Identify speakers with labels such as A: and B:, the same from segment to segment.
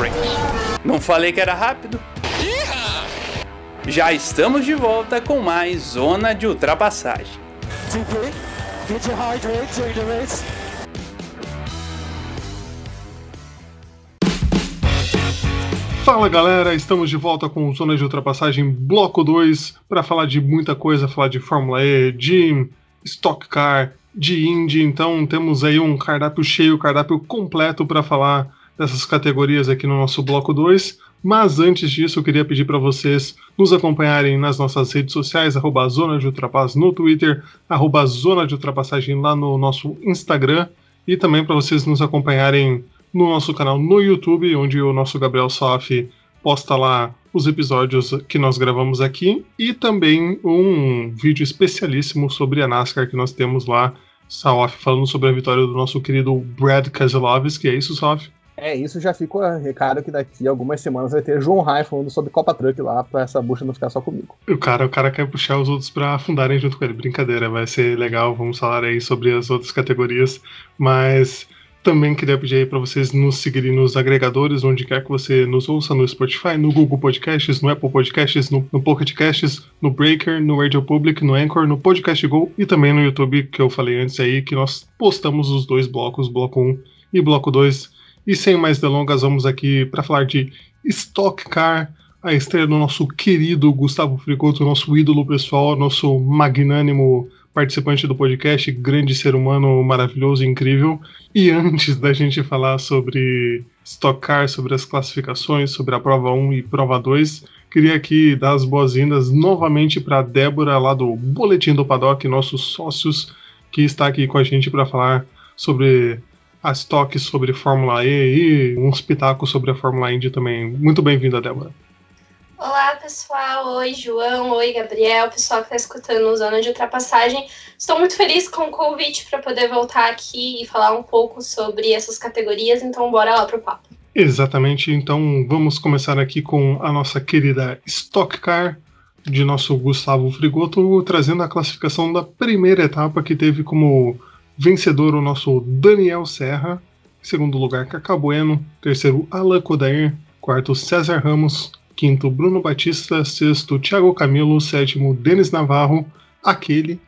A: Race. Não falei que era rápido? Já estamos de volta com mais Zona de Ultrapassagem.
B: Fala galera, estamos de volta com Zona de Ultrapassagem Bloco 2 para falar de muita coisa, falar de Fórmula E, de Stock Car, de Indy. Então temos aí um cardápio cheio, cardápio completo para falar dessas categorias aqui no nosso Bloco 2. Mas antes disso, eu queria pedir para vocês nos acompanharem nas nossas redes sociais, arroba Zona de Ultrapass no Twitter, arroba Zona de Ultrapassagem lá no nosso Instagram, e também para vocês nos acompanharem no nosso canal no YouTube, onde o nosso Gabriel Sof posta lá os episódios que nós gravamos aqui e também um vídeo especialíssimo sobre a NASCAR que nós temos lá, Sof falando sobre a vitória do nosso querido Brad Keselowski, é isso, Sof?
C: É, isso já fica o recado que daqui a algumas semanas vai ter João Rai falando sobre Copa Truck lá, pra essa bucha não ficar só comigo.
B: O cara, o cara quer puxar os outros pra afundarem junto com ele. Brincadeira, vai ser legal, vamos falar aí sobre as outras categorias, mas também queria pedir aí para vocês nos seguirem nos agregadores, onde quer que você nos ouça, no Spotify, no Google Podcasts, no Apple Podcasts, no, no Pocket Casts, no Breaker, no Radio Public, no Anchor, no Podcast Go e também no YouTube, que eu falei antes aí, que nós postamos os dois blocos, bloco 1 e bloco 2. E sem mais delongas, vamos aqui para falar de Stock Car, a estreia do nosso querido Gustavo Fricoto, nosso ídolo pessoal, nosso magnânimo participante do podcast, grande ser humano maravilhoso incrível. E antes da gente falar sobre Stock Car, sobre as classificações, sobre a prova 1 e prova 2, queria aqui dar as boas-vindas novamente para Débora, lá do Boletim do Paddock, nossos sócios, que está aqui com a gente para falar sobre a Stock, sobre Fórmula E e uns pitacos sobre a Fórmula Indy também. Muito bem-vinda, Débora.
D: Olá, pessoal. Oi, João. Oi, Gabriel. Pessoal que está escutando o Zona de Ultrapassagem. Estou muito feliz com o convite para poder voltar aqui e falar um pouco sobre essas categorias. Então, bora lá pro papo.
B: Exatamente. Então, vamos começar aqui com a nossa querida Stock Car de nosso Gustavo Frigoto, trazendo a classificação da primeira etapa que teve como vencedor o nosso Daniel Serra. Em segundo lugar, Cacá Bueno. Terceiro, Alan Kodair. Quarto, César Ramos. Quinto Bruno Batista, sexto Thiago Camilo, sétimo Denis Navarro, aquele,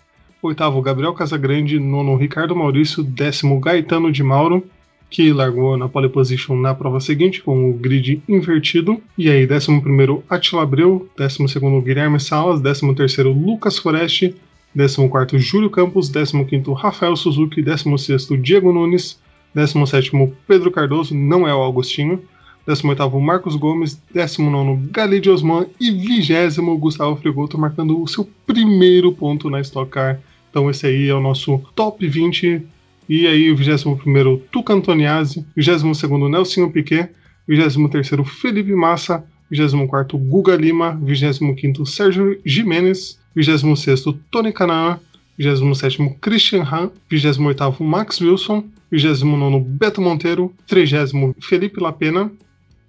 B: oitavo Gabriel Casagrande, nono Ricardo Maurício, décimo Gaetano de Mauro, que largou na pole position na prova seguinte com o grid invertido, e aí décimo primeiro Attila Abreu, décimo segundo Guilherme Salas, décimo terceiro Lucas Foreste, décimo quarto Júlio Campos, décimo quinto Rafael Suzuki, décimo sexto Diego Nunes, décimo sétimo Pedro Cardoso, não é o Augustinho, 18º Marcos Gomes, 19º Galide Osman e 20 Gustavo Fregoto marcando o seu primeiro ponto na Stock Car. Então esse aí é o nosso top 20. E aí o 21º Tuca Antoniazzi, 22º Nelsinho Piquet, 23º Felipe Massa, 24º Guga Lima, 25º Sérgio Jimenez, 26º Tony Canaan, 27º Christian Han, 28º Max Wilson, 29º Beto Monteiro, 30º Felipe Lapena,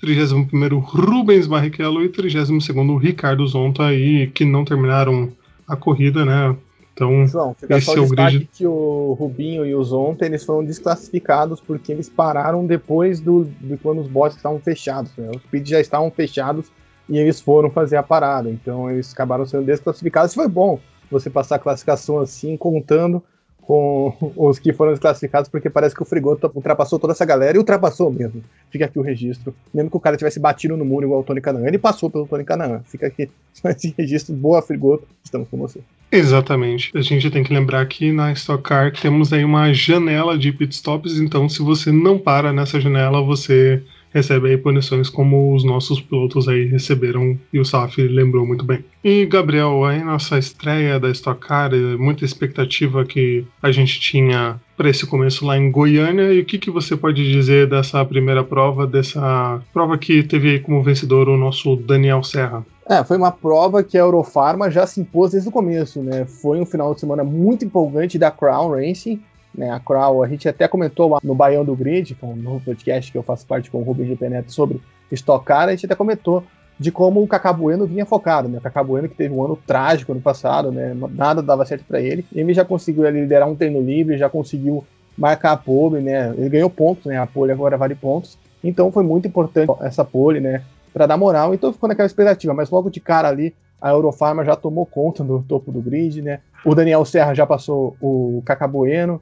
B: 31º Rubens Barrichello. E 32º Ricardo Zonta aí que não terminaram a corrida, né? Então,
C: João, fica esse só é o grid. que o Rubinho e o Zonta eles foram desclassificados porque eles pararam depois do, de quando os bots estavam fechados, né? Os pits já estavam fechados e eles foram fazer a parada. Então, eles acabaram sendo desclassificados. Foi bom você passar a classificação assim, contando com os que foram desclassificados, porque parece que o Frigoto ultrapassou toda essa galera e ultrapassou mesmo. Fica aqui o registro. Mesmo que o cara tivesse batido no muro igual o Tony Canaan, ele passou pelo Tony Canaan. Fica aqui esse registro. Boa, Frigoto. Estamos com você.
B: Exatamente. A gente tem que lembrar que na Stock Car temos aí uma janela de pitstops, então se você não para nessa janela, você recebe aí punições como os nossos pilotos aí receberam e o Saf lembrou muito bem. E Gabriel, aí nossa estreia da Stock Car, muita expectativa que a gente tinha para esse começo lá em Goiânia e o que, que você pode dizer dessa primeira prova, dessa prova que teve como vencedor o nosso Daniel Serra?
C: É, foi uma prova que a Eurofarma já se impôs desde o começo, né? Foi um final de semana muito empolgante da Crown Racing, né, a Crow, a gente até comentou no Baião do Grid, que é um novo podcast que eu faço parte com o Rubens de Peneto sobre Stock Car, a gente até comentou de como o Cacá Bueno vinha focado, né? O Cacá Bueno que teve um ano trágico ano passado, né? Nada dava certo para ele. Ele já conseguiu liderar um treino livre, já conseguiu marcar a pole, né? Ele ganhou pontos, né? A pole agora vale pontos. Então foi muito importante essa pole, né? Para dar moral, então ficou naquela expectativa, mas logo de cara ali a Eurofarma já tomou conta do topo do grid, né? O Daniel Serra já passou o Cacabueno,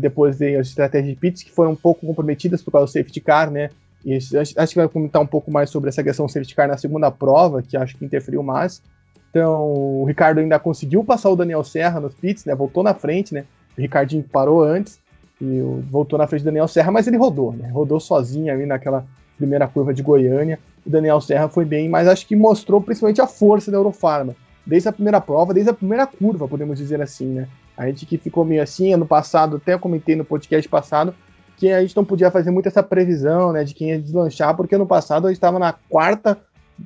C: depois veio as estratégias de pits que foram um pouco comprometidas por causa do safety car, né? E acho que vai comentar um pouco mais sobre essa questão do safety car na segunda prova, que acho que interferiu mais. Então, o Ricardo ainda conseguiu passar o Daniel Serra nos pits, né? Voltou na frente, né? O Ricardinho parou antes e voltou na frente do Daniel Serra, mas ele rodou, né? Rodou sozinho ali naquela primeira curva de Goiânia. O Daniel Serra foi bem, mas acho que mostrou principalmente a força da Eurofarma. Desde a primeira prova, desde a primeira curva, podemos dizer assim, né? A gente que ficou meio assim, ano passado, até comentei no podcast passado, que a gente não podia fazer muito essa previsão, né, de quem ia deslanchar, porque ano passado a gente estava na quarta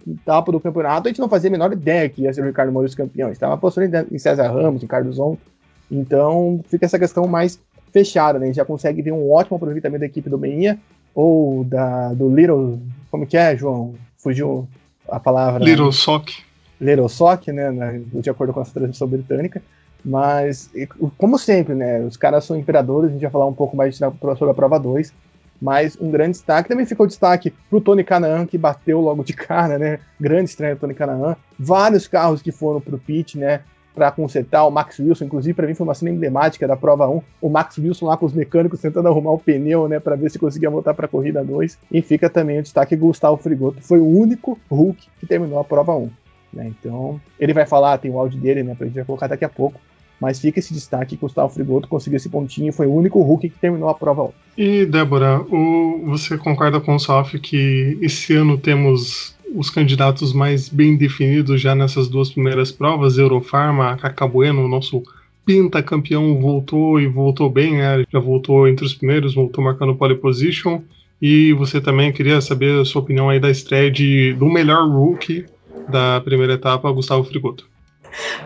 C: etapa do campeonato, a gente não fazia a menor ideia que ia ser o Ricardo Maurício campeão. A gente estava apostando em César Ramos, em Carlos Zonto. Então fica essa questão mais fechada, né? A gente já consegue ver um ótimo aproveitamento da equipe do Meinha, ou da, do Little. Como que é, João? Fugiu a palavra.
B: Little Sock.
C: Little Sock, né? De acordo com a transmissão britânica. Mas, como sempre, né? Os caras são imperadores, a gente vai falar um pouco mais sobre a prova 2. Mas um grande destaque também ficou destaque pro Tony Canaan, que bateu logo de cara, né? Grande estreia do Tony Canaan. Vários carros que foram pro pit, né? Para consertar o Max Wilson, inclusive para mim foi uma cena emblemática da prova 1. O Max Wilson lá com os mecânicos tentando arrumar o pneu, né? Para ver se conseguia voltar para a corrida 2. E fica também o destaque Gustavo Frigoto, foi o único Hulk que terminou a prova 1. Né? Então, ele vai falar, tem o áudio dele, né? Pra gente colocar daqui a pouco. Mas fica esse destaque que o Gustavo Frigoto conseguiu esse pontinho, foi o único Hulk que terminou a prova.
B: E, Débora, o, você concorda com o Saf que esse ano temos os candidatos mais bem definidos já nessas duas primeiras provas? Eurofarma, Cacabueno, o nosso campeão voltou e voltou bem, né? Já voltou entre os primeiros, voltou marcando pole position. E você também queria saber a sua opinião aí da estreia de, do melhor rookie da primeira etapa, Gustavo Frigoto.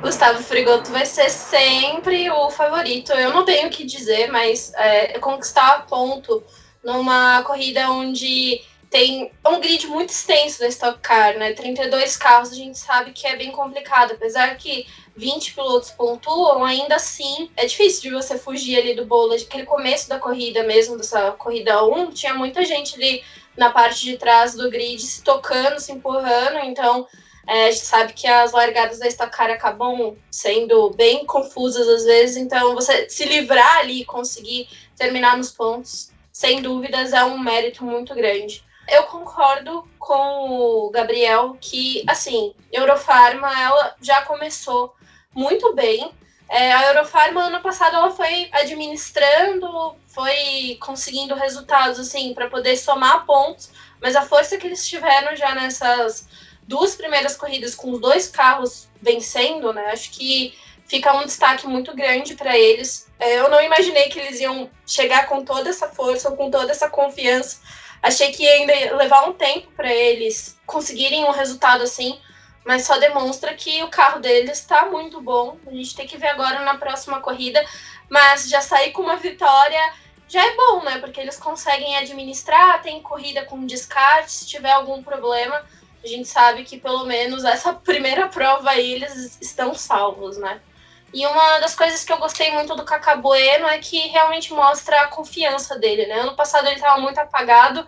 D: Gustavo Frigoto vai ser sempre o favorito. Eu não tenho o que dizer, mas é, conquistar ponto numa corrida onde tem um grid muito extenso da Stock Car, né? 32 carros, a gente sabe que é bem complicado. Apesar que 20 pilotos pontuam, ainda assim é difícil de você fugir ali do bolo. Aquele começo da corrida mesmo, dessa corrida 1, tinha muita gente ali na parte de trás do grid se tocando, se empurrando, então é, a gente sabe que as largadas da Car acabam sendo bem confusas às vezes, então você se livrar ali e conseguir terminar nos pontos, sem dúvidas, é um mérito muito grande. Eu concordo com o Gabriel que, assim, Eurofarma, ela já começou muito bem. É, a Eurofarma, ano passado, ela foi administrando, foi conseguindo resultados, assim, para poder somar pontos, mas a força que eles tiveram já nessas duas primeiras corridas com os dois carros vencendo, né? Acho que fica um destaque muito grande para eles. É, eu não imaginei que eles iam chegar com toda essa força, com toda essa confiança. Achei que ia levar um tempo para eles conseguirem um resultado assim, mas só demonstra que o carro deles está muito bom. A gente tem que ver agora na próxima corrida, mas já sair com uma vitória já é bom, né? Porque eles conseguem administrar, tem corrida com descarte, se tiver algum problema a gente sabe que pelo menos essa primeira prova aí eles estão salvos, né? E uma das coisas que eu gostei muito do Cacabueno é que realmente mostra a confiança dele, né? Ano passado ele estava muito apagado,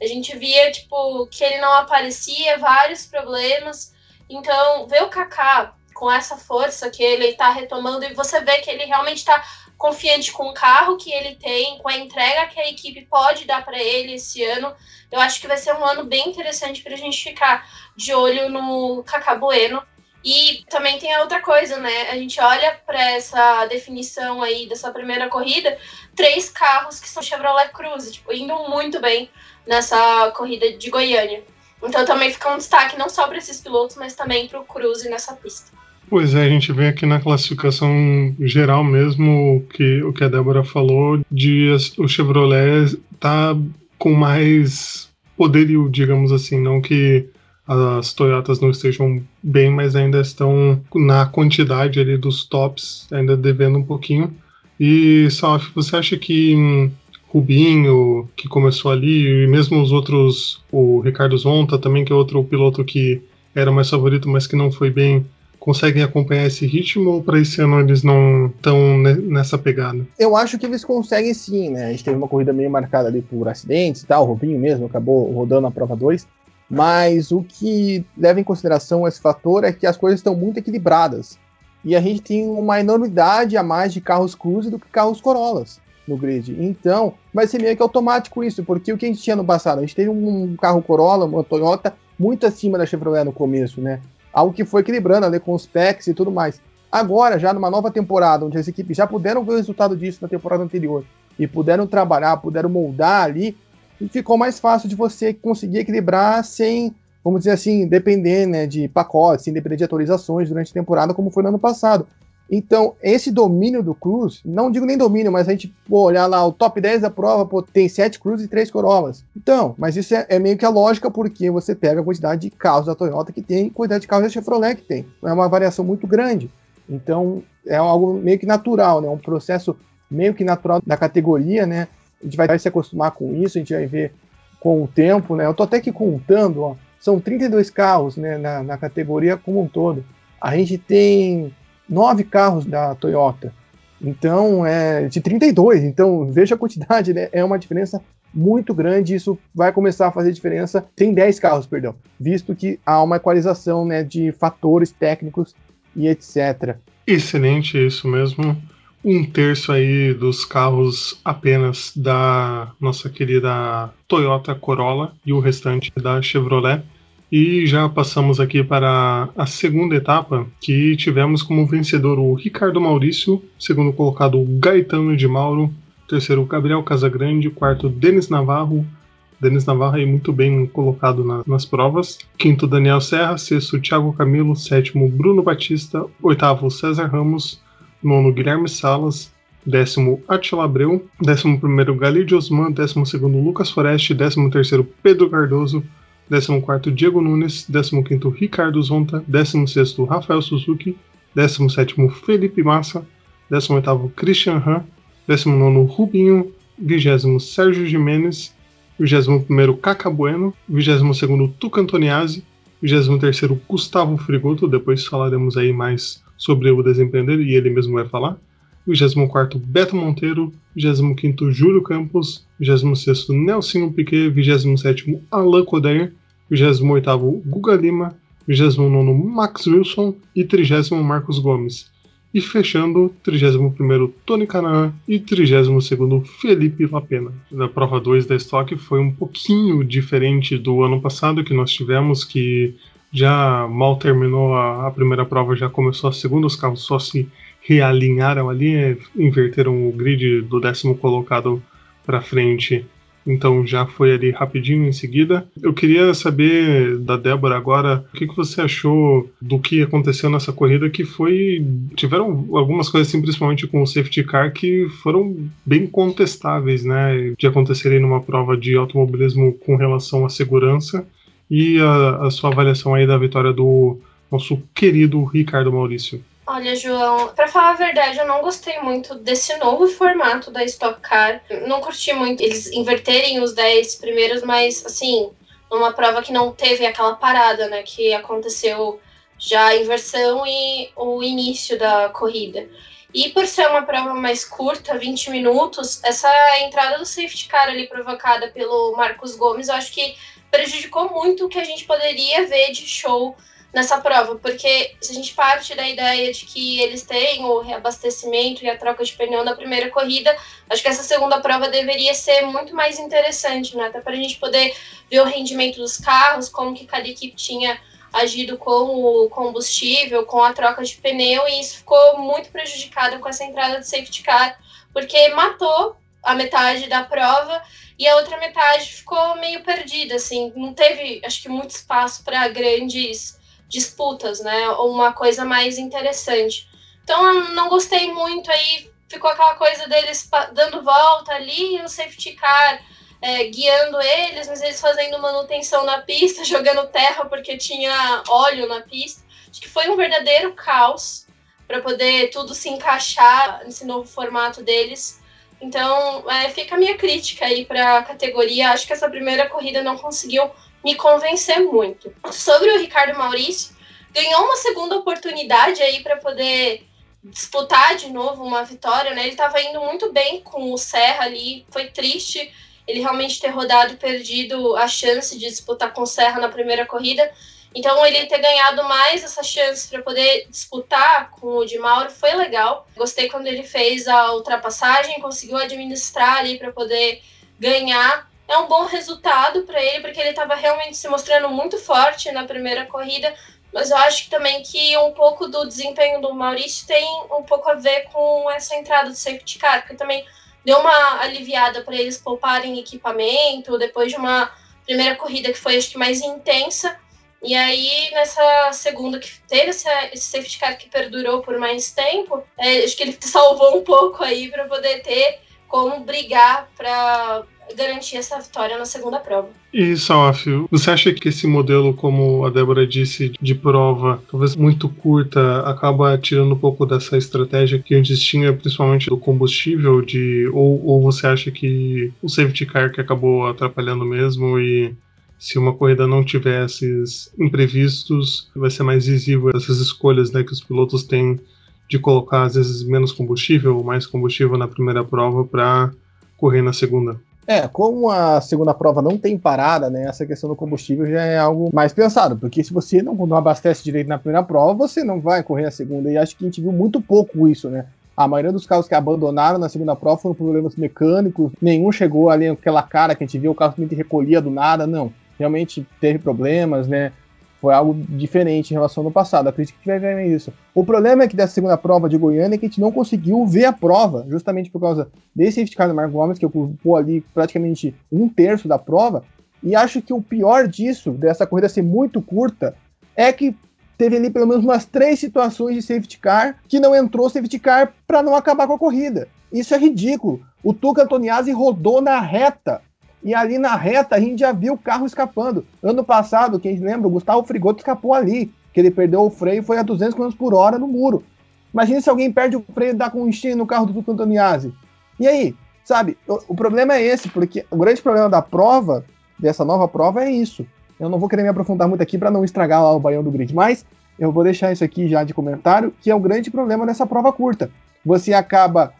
D: a gente via, tipo, que ele não aparecia, vários problemas. Então, ver o Kaká com essa força que ele está retomando e você vê que ele realmente está confiante com o carro que ele tem, com a entrega que a equipe pode dar para ele esse ano. Eu acho que vai ser um ano bem interessante para a gente ficar de olho no Cacá Bueno. E também tem a outra coisa, né? A gente olha para essa definição aí dessa primeira corrida, três carros que são Chevrolet Cruze, tipo, indo muito bem nessa corrida de Goiânia. Então também fica um destaque não só para esses pilotos, mas também para o Cruze nessa pista.
B: Pois é, a gente vê aqui na classificação geral mesmo que o que a Débora falou de o Chevrolet tá com mais poderio, digamos assim, não que as Toyotas não estejam bem, mas ainda estão na quantidade ali dos tops, ainda devendo um pouquinho. E Salaf, você acha que hum, Rubinho, que começou ali, e mesmo os outros, o Ricardo Zonta também, que é outro piloto que era mais favorito, mas que não foi bem, conseguem acompanhar esse ritmo ou para esse ano eles não estão nessa pegada?
C: Eu acho que eles conseguem sim, né? A gente teve uma corrida meio marcada ali por acidentes e tal, o Rubinho mesmo acabou rodando a prova 2. Mas o que leva em consideração esse fator é que as coisas estão muito equilibradas. E a gente tem uma enormidade a mais de carros Cruze do que carros Corollas no grid. Então, vai ser meio que automático isso, porque o que a gente tinha no passado? A gente teve um carro Corolla, uma Toyota, muito acima da Chevrolet no começo, né? Algo que foi equilibrando ali com os packs e tudo mais. Agora, já numa nova temporada, onde as equipes já puderam ver o resultado disso na temporada anterior e puderam trabalhar, puderam moldar ali, ficou mais fácil de você conseguir equilibrar sem, vamos dizer assim, depender né, de pacotes, sem depender de atualizações durante a temporada, como foi no ano passado. Então, esse domínio do Cruz, não digo nem domínio, mas a gente pô, olhar lá o top 10 da prova, pô, tem 7 Cruz e 3 Corollas. Então, mas isso é, é, meio que a lógica, porque você pega a quantidade de carros da Toyota que tem quantidade de carros da Chevrolet que tem. É uma variação muito grande. Então, é algo meio que natural, né? Um processo meio que natural da categoria, né? A gente vai se acostumar com isso, a gente vai ver com o tempo, né? Eu tô até aqui contando, ó, são 32 carros, né, na, na categoria como um todo. A gente tem nove carros da Toyota. Então, é de 32. Então, veja a quantidade, né? É uma diferença muito grande. Isso vai começar a fazer diferença. Tem 10 carros, perdão, visto que há uma equalização né, de fatores técnicos e etc.
B: Excelente, isso mesmo. Um terço aí dos carros apenas da nossa querida Toyota Corolla e o restante da Chevrolet. E já passamos aqui para a segunda etapa, que tivemos como vencedor o Ricardo Maurício, segundo colocado o Gaetano de Mauro, terceiro Gabriel Casagrande, quarto Denis Navarro, Denis Navarro aí muito bem colocado na, nas provas. Quinto, Daniel Serra. Sexto, Thiago Camilo. Sétimo, Bruno Batista. Oitavo, César Ramos. Nono, Guilherme Salas. Décimo, Atila Abreu. Décimo primeiro, Galide Osman. Décimo segundo, Lucas Foreste. Décimo terceiro, Pedro Cardoso. 14 Diego Nunes, 15 Ricardo Zonta, 16 Rafael Suzuki, 17 Felipe Massa, 18 Christian Han, 19 Rubinho, 20 Sérgio Jimenez, 21 Caca Bueno, 22 Tuca Antoniazzi, 23 Gustavo Frigoto, depois falaremos aí mais sobre o desempenho dele e ele mesmo vai falar. 24 Beto Monteiro, 25 Júlio Campos, 26 Nelson Piquet, 27 Alain Coder, 28 Guga Lima, 29 Max Wilson e 30 Marcos Gomes. E fechando, 31 Tony Canaan e 32 Felipe Lapena. Na prova 2 da Stock foi um pouquinho diferente do ano passado que nós tivemos, que já mal terminou a, a primeira prova, já começou a segunda, os carros só se realinharam ali, inverteram o grid do décimo colocado para frente. Então já foi ali rapidinho em seguida. Eu queria saber da Débora agora o que, que você achou do que aconteceu nessa corrida, que foi. Tiveram algumas coisas assim, principalmente com o safety car, que foram bem contestáveis, né? De acontecerem numa prova de automobilismo com relação à segurança. E a, a sua avaliação aí da vitória do nosso querido Ricardo Maurício.
D: Olha, João, para falar a verdade, eu não gostei muito desse novo formato da Stock Car. Não curti muito eles inverterem os 10 primeiros, mas assim, numa prova que não teve aquela parada, né, que aconteceu já a inversão e o início da corrida. E por ser uma prova mais curta, 20 minutos, essa entrada do safety car ali provocada pelo Marcos Gomes, eu acho que prejudicou muito o que a gente poderia ver de show nessa prova, porque se a gente parte da ideia de que eles têm o reabastecimento e a troca de pneu na primeira corrida, acho que essa segunda prova deveria ser muito mais interessante, né? Até para a gente poder ver o rendimento dos carros, como que cada equipe tinha agido com o combustível, com a troca de pneu, e isso ficou muito prejudicado com essa entrada de safety car, porque matou a metade da prova e a outra metade ficou meio perdida, assim, não teve, acho que, muito espaço para grandes disputas, né? Ou uma coisa mais interessante. Então eu não gostei muito aí, ficou aquela coisa deles dando volta ali, o safety car é, guiando eles, mas eles fazendo manutenção na pista, jogando terra porque tinha óleo na pista. Acho que foi um verdadeiro caos para poder tudo se encaixar nesse novo formato deles. Então, é, fica a minha crítica aí para a categoria. Acho que essa primeira corrida não conseguiu me convencer muito. Sobre o Ricardo Maurício, ganhou uma segunda oportunidade aí para poder disputar de novo uma vitória, né? Ele estava indo muito bem com o Serra ali, foi triste ele realmente ter rodado perdido a chance de disputar com o Serra na primeira corrida. Então, ele ter ganhado mais essa chance para poder disputar com o de Mauro foi legal. Gostei quando ele fez a ultrapassagem, conseguiu administrar ali para poder ganhar. É um bom resultado para ele, porque ele estava realmente se mostrando muito forte na primeira corrida, mas eu acho também que um pouco do desempenho do Maurício tem um pouco a ver com essa entrada do safety car, porque também deu uma aliviada para eles pouparem equipamento depois de uma primeira corrida que foi acho que mais intensa. E aí, nessa segunda que teve esse, esse safety car que perdurou por mais tempo, é, acho que ele salvou um pouco aí para poder ter como brigar para garantir essa vitória na segunda prova.
B: E Salaf, você acha que esse modelo, como a Débora disse, de prova, talvez muito curta, acaba tirando um pouco dessa estratégia que antes tinha, principalmente do combustível, de ou, ou você acha que o safety car que acabou atrapalhando mesmo e se uma corrida não tiver esses imprevistos, vai ser mais visível essas escolhas né, que os pilotos têm de colocar às vezes menos combustível ou mais combustível na primeira prova para correr na segunda.
C: É, como a segunda prova não tem parada, né? Essa questão do combustível já é algo mais pensado, porque se você não, não abastece direito na primeira prova, você não vai correr a segunda. E acho que a gente viu muito pouco isso, né? A maioria dos carros que abandonaram na segunda prova foram problemas mecânicos, nenhum chegou ali aquela cara que a gente viu, o carro simplesmente recolhia do nada, não. Realmente teve problemas, né? Foi algo diferente em relação ao passado. Acredito que vai ver isso. O problema é que dessa segunda prova de Goiânia é que a gente não conseguiu ver a prova, justamente por causa desse safety car do Marco Gomes, que ocupou ali praticamente um terço da prova. E acho que o pior disso, dessa corrida ser muito curta, é que teve ali pelo menos umas três situações de safety car que não entrou safety car para não acabar com a corrida. Isso é ridículo. O Tuca Antoniazzi rodou na reta e ali na reta a gente já viu o carro escapando. Ano passado, quem lembra, o Gustavo Frigoto escapou ali, que ele perdeu o freio e foi a 200 km por hora no muro. Imagina se alguém perde o freio e dá com um enchimento no carro do Antoniazzi. E aí, sabe, o, o, problema é esse, porque o grande problema da prova, dessa nova prova, é isso. Eu não vou querer me aprofundar muito aqui para não estragar lá o baião do grid, mas eu vou deixar isso aqui já de comentário, que é o grande problema dessa prova curta. Você acaba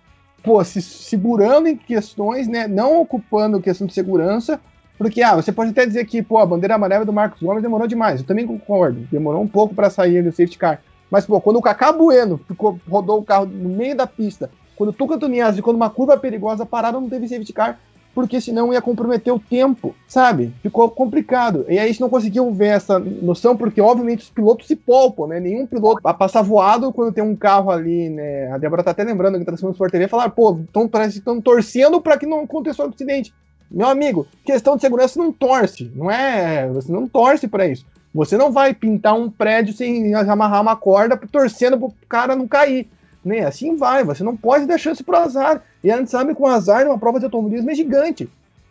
C: pô, se segurando em questões, né, não ocupando questão de segurança, porque, ah, você pode até dizer que, pô, a bandeira amarela do Marcos Gomes demorou demais, eu também concordo, demorou um pouco para sair do safety car, mas, pô, quando o Kaká Bueno ficou, rodou o carro no meio da pista, quando o Tuca Tuniazzi, quando uma curva perigosa pararam, não teve safety car, porque senão ia comprometer o tempo, sabe? Ficou complicado. E aí a gente não conseguiu ver essa noção, porque obviamente os pilotos se poupam, né? Nenhum piloto vai passar voado quando tem um carro ali, né? A Débora tá até lembrando que tá Sport TV, falar, pô, tão, parece que estão torcendo para que não aconteça um acidente. Meu amigo, questão de segurança não torce, não é? Você não torce para isso. Você não vai pintar um prédio sem amarrar uma corda torcendo pro cara não cair. Né? Assim vai, você não pode dar chance pro azar. E a gente sabe que o azar numa prova de automobilismo é gigante.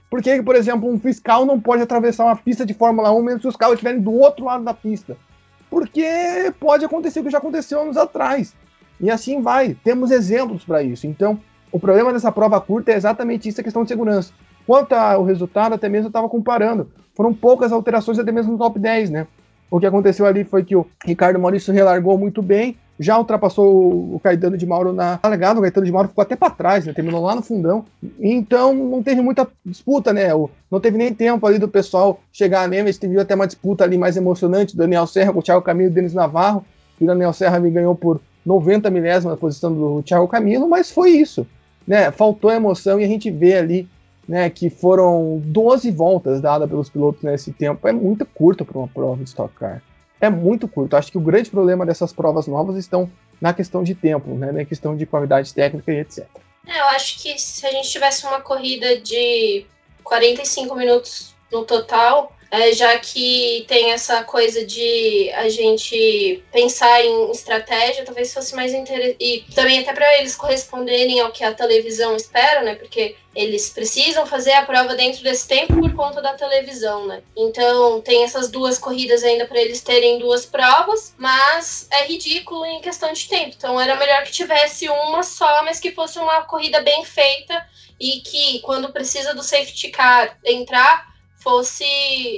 C: Por que, por exemplo, um fiscal não pode atravessar uma pista de Fórmula 1 mesmo se os carros estiverem do outro lado da pista? Porque pode acontecer o que já aconteceu anos atrás. E assim vai. Temos exemplos para isso. Então, o problema dessa prova curta é exatamente isso, a questão de segurança. Quanto ao resultado, até mesmo eu estava comparando. Foram poucas alterações, até mesmo no top 10, né? O que aconteceu ali foi que o Ricardo Maurício relargou muito bem, já ultrapassou o Caetano de Mauro na largada, o Caetano de Mauro ficou até para trás, né? terminou lá no fundão. Então não teve muita disputa, né? Não teve nem tempo ali do pessoal chegar a gente teve até uma disputa ali mais emocionante, Daniel Serra com o Thiago Camilo e Denis Navarro, e o Daniel Serra me ganhou por 90 milésimos na posição do Thiago Camilo, mas foi isso. Né? Faltou emoção e a gente vê ali né, que foram 12 voltas dadas pelos pilotos nesse tempo. É muito curto para uma prova de Stock Car é muito curto. Acho que o grande problema dessas provas novas estão na questão de tempo, né, na questão de qualidade técnica e etc.
D: É, eu acho que se a gente tivesse uma corrida de 45 minutos no total, é, já que tem essa coisa de a gente pensar em estratégia, talvez fosse mais interessante. E também até para eles corresponderem ao que a televisão espera, né? Porque eles precisam fazer a prova dentro desse tempo por conta da televisão, né? Então tem essas duas corridas ainda para eles terem duas provas, mas é ridículo em questão de tempo. Então era melhor que tivesse uma só, mas que fosse uma corrida bem feita e que quando precisa do safety car entrar fosse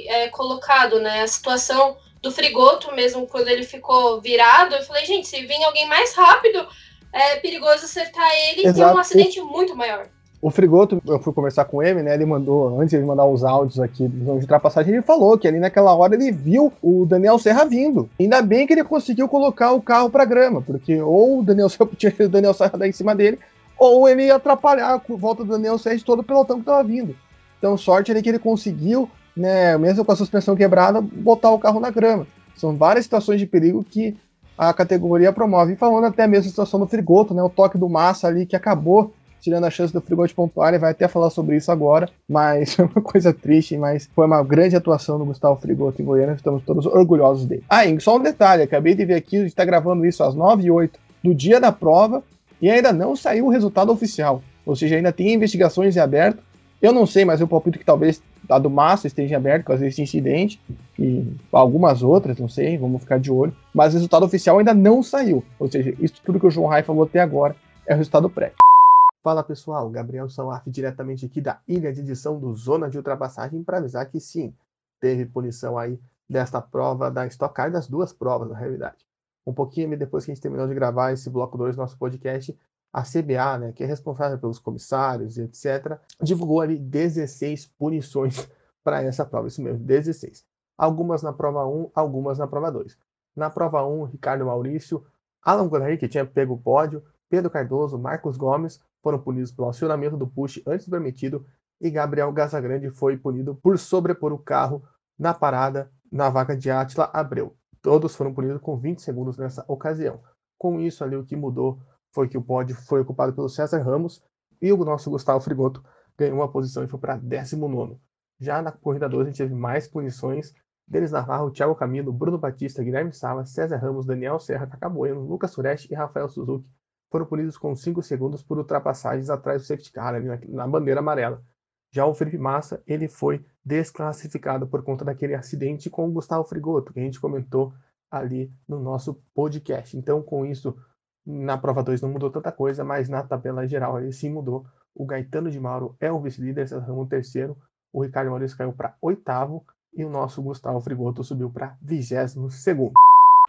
D: é, colocado, né? A situação do Frigoto mesmo, quando ele ficou virado, eu falei, gente, se vir alguém mais rápido, é perigoso acertar ele Exato. e ter um acidente muito maior.
C: O Frigoto, eu fui conversar com ele, né? Ele mandou, antes de mandar os áudios aqui de ultrapassagem, ele falou que ali naquela hora ele viu o Daniel Serra vindo. Ainda bem que ele conseguiu colocar o carro pra grama, porque ou o Daniel Serra tinha o Daniel Serra daí em cima dele, ou ele ia atrapalhar a volta do Daniel Serra de todo o pelotão que tava vindo. Então, sorte ali que ele conseguiu, né, mesmo com a suspensão quebrada, botar o carro na grama. São várias situações de perigo que a categoria promove. E falando até mesmo a situação do Frigoto, né, o toque do Massa ali que acabou tirando a chance do Frigoto pontuar, ele vai até falar sobre isso agora, mas foi uma coisa triste, mas foi uma grande atuação do Gustavo Frigoto em Goiânia, estamos todos orgulhosos dele. Ah, só um detalhe, acabei de ver aqui, a gente está gravando isso às 9 e 8 do dia da prova, e ainda não saiu o resultado oficial, ou seja, ainda tem investigações em aberto, eu não sei, mas eu palpito que talvez a do Massa esteja aberto, caso esse incidente, e algumas outras, não sei, vamos ficar de olho. Mas o resultado oficial ainda não saiu. Ou seja, isso tudo que o João Rai falou até agora é o resultado pré. Fala pessoal, Gabriel Salaf diretamente aqui da ilha de edição do Zona de Ultrapassagem para avisar que sim, teve punição aí desta prova da Stock Car, das duas provas na realidade. Um pouquinho depois que a gente terminou de gravar esse bloco 2 do nosso podcast, a CBA, né, que é responsável pelos comissários e etc., divulgou ali 16 punições para essa prova, isso mesmo, 16. Algumas na prova 1, algumas na prova 2. Na prova 1, Ricardo Maurício, Alan Gonair, que tinha pego o pódio, Pedro Cardoso, Marcos Gomes foram punidos pelo acionamento do push antes do permitido e Gabriel Gazagrande foi punido por sobrepor o carro na parada na vaga de Atila Abreu. Todos foram punidos com 20 segundos nessa ocasião. Com isso ali o que mudou foi que o pódio foi ocupado pelo César Ramos e o nosso Gustavo Frigoto ganhou uma posição e foi para 19. Já na corrida 2 a gente teve mais punições. Deles Navarro, Thiago Camilo, Bruno Batista, Guilherme Sala, César Ramos, Daniel Serra, Cacá Bueno, Lucas Sureste e Rafael Suzuki foram punidos com 5 segundos por ultrapassagens atrás do safety car, ali na, na bandeira amarela. Já o Felipe Massa, ele foi desclassificado por conta daquele acidente com o Gustavo Frigoto, que a gente comentou ali no nosso podcast. Então, com isso, na prova 2 não mudou tanta coisa, mas na tabela geral aí sim mudou. O Gaetano de Mauro é o vice-líder, Ramos terceiro. O Ricardo Maurício caiu para oitavo e o nosso Gustavo Frigoto subiu para vigésimo segundo.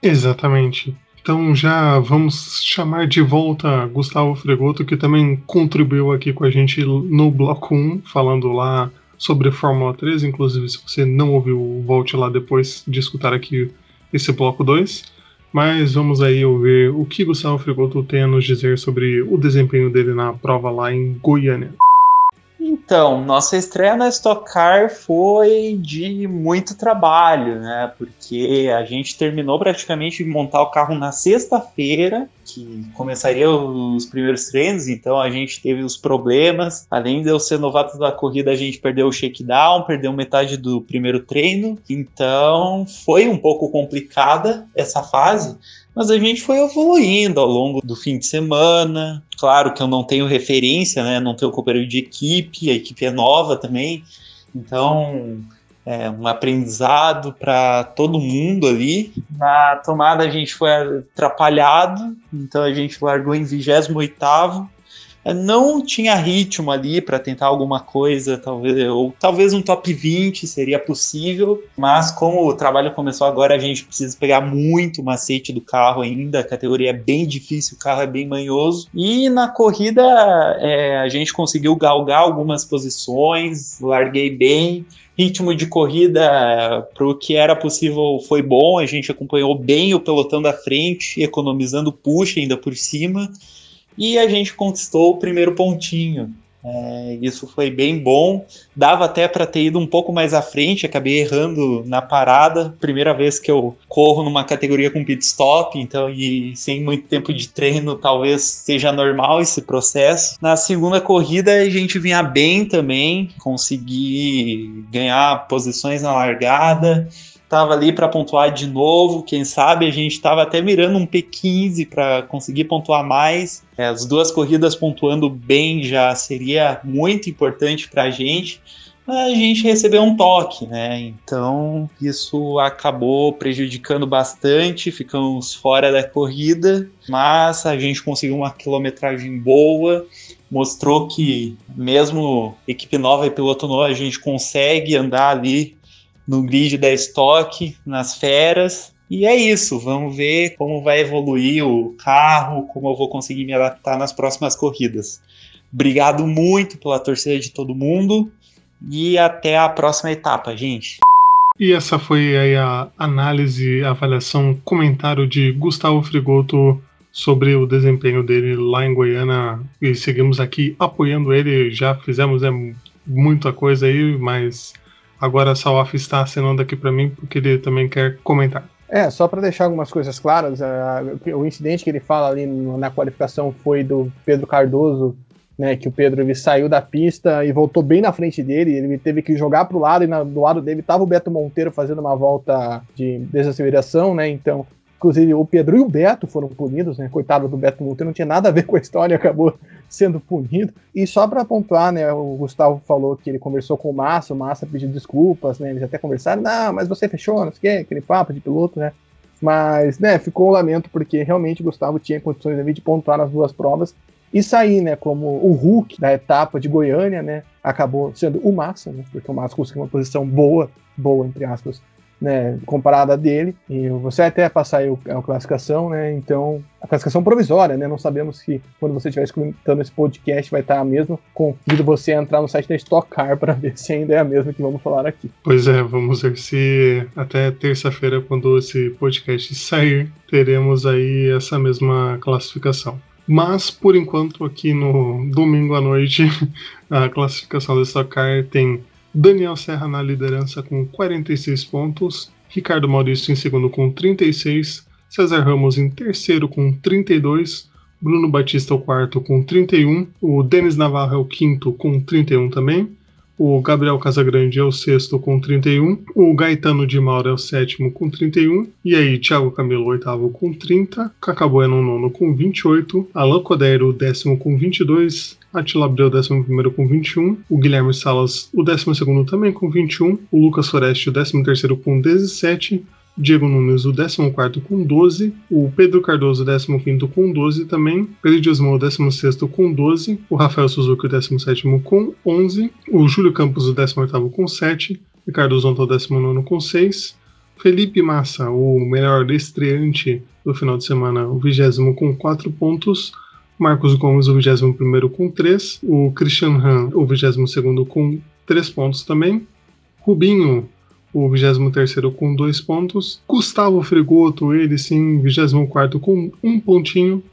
B: Exatamente. Então já vamos chamar de volta Gustavo Fregoto, que também contribuiu aqui com a gente no bloco 1, falando lá sobre Fórmula 3. Inclusive, se você não ouviu, volte lá depois de escutar aqui esse bloco 2. Mas vamos aí ouvir o que Gustavo Frigoto tem a nos dizer sobre o desempenho dele na prova lá em Goiânia.
A: Então, nossa estreia na Stock Car foi de muito trabalho, né? Porque a gente terminou praticamente de montar o carro na sexta-feira, que começaria os primeiros treinos, então a gente teve os problemas. Além de eu ser novato da corrida, a gente perdeu o shakedown, perdeu metade do primeiro treino. Então, foi um pouco complicada essa fase, mas a gente foi evoluindo ao longo do fim de semana. Claro que eu não tenho referência, né? Não tenho companheiro de equipe, a equipe é nova também. Então, é um aprendizado para todo mundo ali. Na tomada a gente foi atrapalhado, então a gente largou em 28º não tinha ritmo ali para tentar alguma coisa, talvez, ou talvez um top 20 seria possível, mas como o trabalho começou agora, a gente precisa pegar muito macete do carro ainda, a categoria é bem difícil, o carro é bem manhoso, e na corrida é, a gente conseguiu galgar algumas posições, larguei bem, ritmo de corrida para o que era possível foi bom, a gente acompanhou bem o pelotão da frente, economizando push ainda por cima, e a gente conquistou o primeiro pontinho. É, isso foi bem bom. Dava até para ter ido um pouco mais à frente, acabei errando na parada. Primeira vez que eu corro numa categoria com pit stop, então e sem muito tempo de treino, talvez seja normal esse processo. Na segunda corrida a gente vinha bem também, consegui ganhar posições na largada estava ali para pontuar de novo. Quem sabe a gente estava até mirando um P15 para conseguir pontuar mais. É, as duas corridas pontuando bem já seria muito importante para a gente. A gente recebeu um toque, né? Então isso acabou prejudicando bastante. Ficamos fora da corrida, mas a gente conseguiu uma quilometragem boa mostrou que mesmo equipe nova e piloto novo, a gente consegue andar ali no grid da estoque, nas feras. E é isso, vamos ver como vai evoluir o carro, como eu vou conseguir me adaptar nas próximas corridas. Obrigado muito pela torcida de todo mundo e até a próxima etapa, gente.
B: E essa foi aí a análise, avaliação, comentário de Gustavo Frigoto sobre o desempenho dele lá em Goiânia e seguimos aqui apoiando ele. Já fizemos é, muita coisa aí, mas agora a Salaf está acenando aqui para mim porque ele também quer comentar.
C: É, só para deixar algumas coisas claras, o incidente que ele fala ali na qualificação foi do Pedro Cardoso né, que o Pedro ele saiu da pista e voltou bem na frente dele, ele teve que jogar para o lado e na, do lado dele estava o Beto Monteiro fazendo uma volta de desaceleração, né? Então, inclusive o Pedro e o Beto foram punidos, né? Coitado do Beto Monteiro, não tinha nada a ver com a história, acabou sendo punido. E só para pontuar, né, o Gustavo falou que ele conversou com o Massa, o Massa pediu desculpas, né? Eles até conversaram, não, mas você fechou, não sei o quê, aquele papo de piloto, né? Mas, né, ficou um lamento porque realmente o Gustavo tinha condições de pontuar nas duas provas e sair, né, como o Hulk da etapa de Goiânia, né, acabou sendo o Massa, né, porque o Massa conseguiu uma posição boa, boa entre aspas, né, comparada a dele. E você até passar aí a classificação, né, então a classificação provisória, né, não sabemos se quando você estiver escutando esse podcast vai estar a mesma. Convido você a entrar no site da Stock Car para ver se ainda é a mesma que vamos falar aqui.
B: Pois é, vamos ver se até terça-feira, quando esse podcast sair, teremos aí essa mesma classificação. Mas, por enquanto, aqui no domingo à noite, a classificação da Stock Car tem Daniel Serra na liderança com 46 pontos, Ricardo Maurício em segundo com 36, César Ramos em terceiro com 32, Bruno Batista o quarto com 31, o Denis Navarro é o quinto com 31 também, o Gabriel Casagrande é o sexto com 31. O Gaetano de Mauro é o sétimo com 31. E aí, Thiago Camilo, oitavo com 30. Cacá Bueno, nono com 28. Alan Codero, décimo com 22. Atila Abreu, décimo primeiro com 21. O Guilherme Salas, o décimo segundo também com 21. O Lucas Foreste, o décimo terceiro com 17. Diego Nunes, o 14 com 12, o Pedro Cardoso, o 15 com 12 também, Pedro Diosmo, o 16 com 12, o Rafael Suzuki, o 17 com 11, o Júlio Campos, o 18 com 7, Ricardo Zonta, o 19 com 6, Felipe Massa, o melhor estreante do final de semana, o 20 com 4 pontos, Marcos Gomes, o 21 com 3, o Christian Han, o 22 com 3 pontos também, Rubinho, o 23 com dois pontos. Gustavo Frigoto, ele sim, 24 com um pontinho.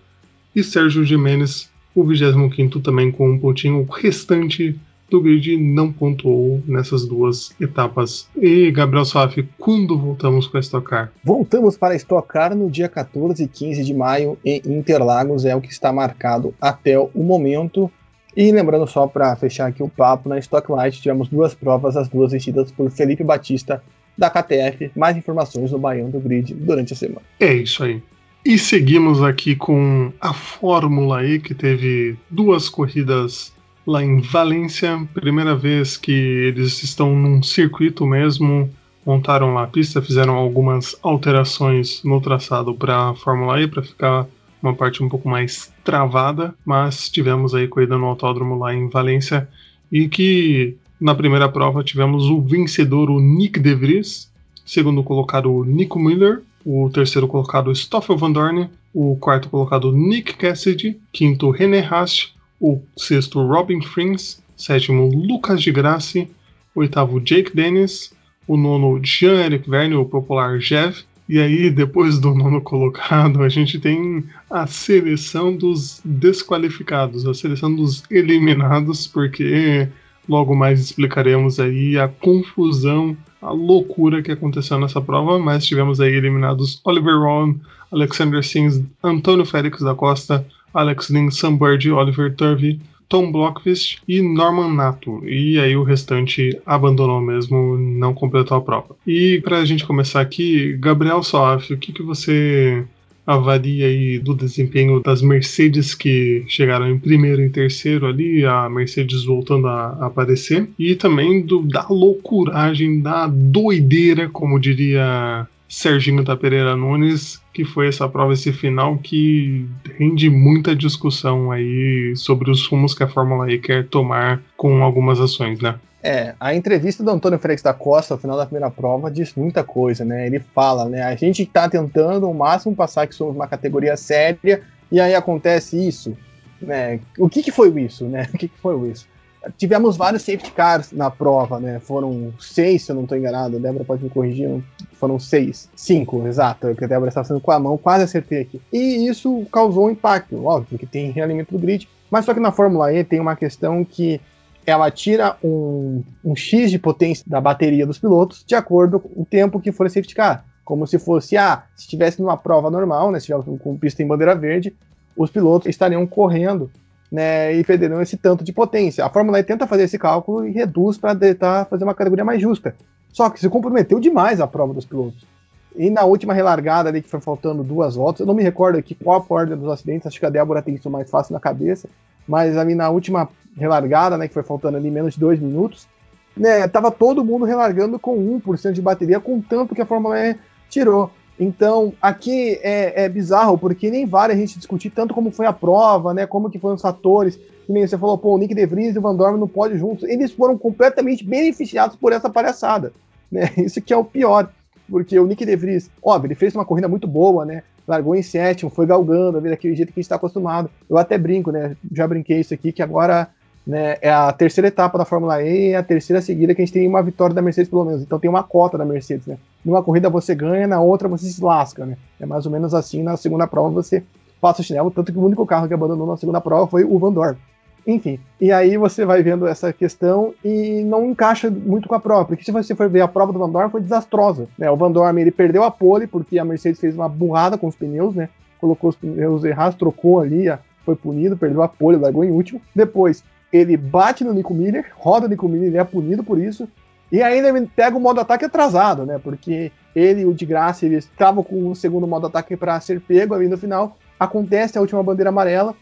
B: E Sérgio Jimenez, o 25 também com um pontinho. O restante do grid não pontuou nessas duas etapas. E Gabriel Saf, quando voltamos com a Stock Car?
C: Voltamos para a Stock Car no dia 14 e 15 de maio em Interlagos, é o que está marcado até o momento. E lembrando só para fechar aqui o papo, na Stocklight tivemos duas provas, as duas vestidas por Felipe Batista da KTF. Mais informações no Baião do Grid durante a semana.
B: É isso aí. E seguimos aqui com a Fórmula E, que teve duas corridas lá em Valência. Primeira vez que eles estão num circuito mesmo, montaram lá a pista, fizeram algumas alterações no traçado para a Fórmula E para ficar uma parte um pouco mais travada, mas tivemos aí corrida no autódromo lá em Valência e que na primeira prova tivemos o vencedor, o Nick De Vries, segundo colocado o Nico Miller, o terceiro colocado Stoffel Van Dorn, o quarto colocado Nick Cassidy, quinto René Rast, o sexto Robin Frings, sétimo Lucas de Grassi, oitavo Jake Dennis, o nono Jean-Eric Verne, o popular Jeff, e aí, depois do nono colocado, a gente tem a seleção dos desqualificados, a seleção dos eliminados, porque logo mais explicaremos aí a confusão, a loucura que aconteceu nessa prova, mas tivemos aí eliminados Oliver Rowan, Alexander Sims, Antônio Félix da Costa, Alex Lin, Sam Bird, Oliver Turvey, Tom Blockvist e Norman Nato. E aí o restante abandonou mesmo, não completou a prova. E para a gente começar aqui, Gabriel Soaf, o que, que você avalia aí do desempenho das Mercedes que chegaram em primeiro e terceiro ali, a Mercedes voltando a, a aparecer, e também do, da loucuragem, da doideira, como diria Serginho da Pereira Nunes, que foi essa prova, esse final que rende muita discussão aí sobre os rumos que a Fórmula E quer tomar com algumas ações, né?
C: É, a entrevista do Antônio Félix da Costa no final da primeira prova diz muita coisa, né? Ele fala, né? A gente está tentando ao máximo passar que somos uma categoria séria e aí acontece isso, né? O que que foi isso, né? O que que foi isso? Tivemos vários safety cars na prova, né? Foram seis, se eu não estou enganado. A Débora pode me corrigir. Foram seis. Cinco, exato. Porque a Débora estava fazendo com a mão, quase acertei aqui. E isso causou um impacto, óbvio, porque tem realimento do grid. Mas só que na Fórmula E tem uma questão que ela tira um, um X de potência da bateria dos pilotos de acordo com o tempo que for safety car. Como se fosse, ah, se estivesse numa prova normal, né, se tivesse com pista em bandeira verde, os pilotos estariam correndo né, e perderiam esse tanto de potência. A Fórmula E tenta fazer esse cálculo e reduz para tentar fazer uma categoria mais justa. Só que se comprometeu demais a prova dos pilotos. E na última relargada ali, que foi faltando duas voltas, eu não me recordo aqui qual a ordem dos acidentes, acho que a Débora tem isso mais fácil na cabeça, mas ali na última relargada, né, que foi faltando ali menos de dois minutos, né, tava todo mundo relargando com 1% de bateria, com tanto que a Fórmula E tirou. Então, aqui é, é, bizarro, porque nem vale a gente discutir tanto como foi a prova, né, como que foram os fatores, que nem você falou, pô, o Nick De Vries e o Van Dorn não podem juntos, eles foram completamente beneficiados por essa palhaçada, né, isso que é o pior, porque o Nick De Vries, óbvio, ele fez uma corrida muito boa, né, largou em sétimo, foi galgando, daquele jeito que a gente está acostumado. Eu até brinco, né? Já brinquei isso aqui, que agora né, é a terceira etapa da Fórmula E a terceira seguida que a gente tem uma vitória da Mercedes, pelo menos. Então tem uma cota da Mercedes, né? Numa corrida você ganha, na outra você se lasca, né? É mais ou menos assim, na segunda prova você passa o chinelo, tanto que o único carro que abandonou na segunda prova foi o Van Dorn. Enfim, e aí você vai vendo essa questão e não encaixa muito com a prova, porque se você for ver a prova do Van Dorn foi desastrosa, né? O Van Dorn ele perdeu a pole porque a Mercedes fez uma burrada com os pneus, né? Colocou os pneus errados, trocou ali, foi punido, perdeu a pole, largou em último. Depois ele bate no Nico Miller, roda o Nico Miller, ele é punido por isso. E ainda ele pega o modo ataque atrasado, né? Porque ele, o de graça, ele estava com o segundo modo ataque para ser pego ali no final. Acontece a última bandeira amarela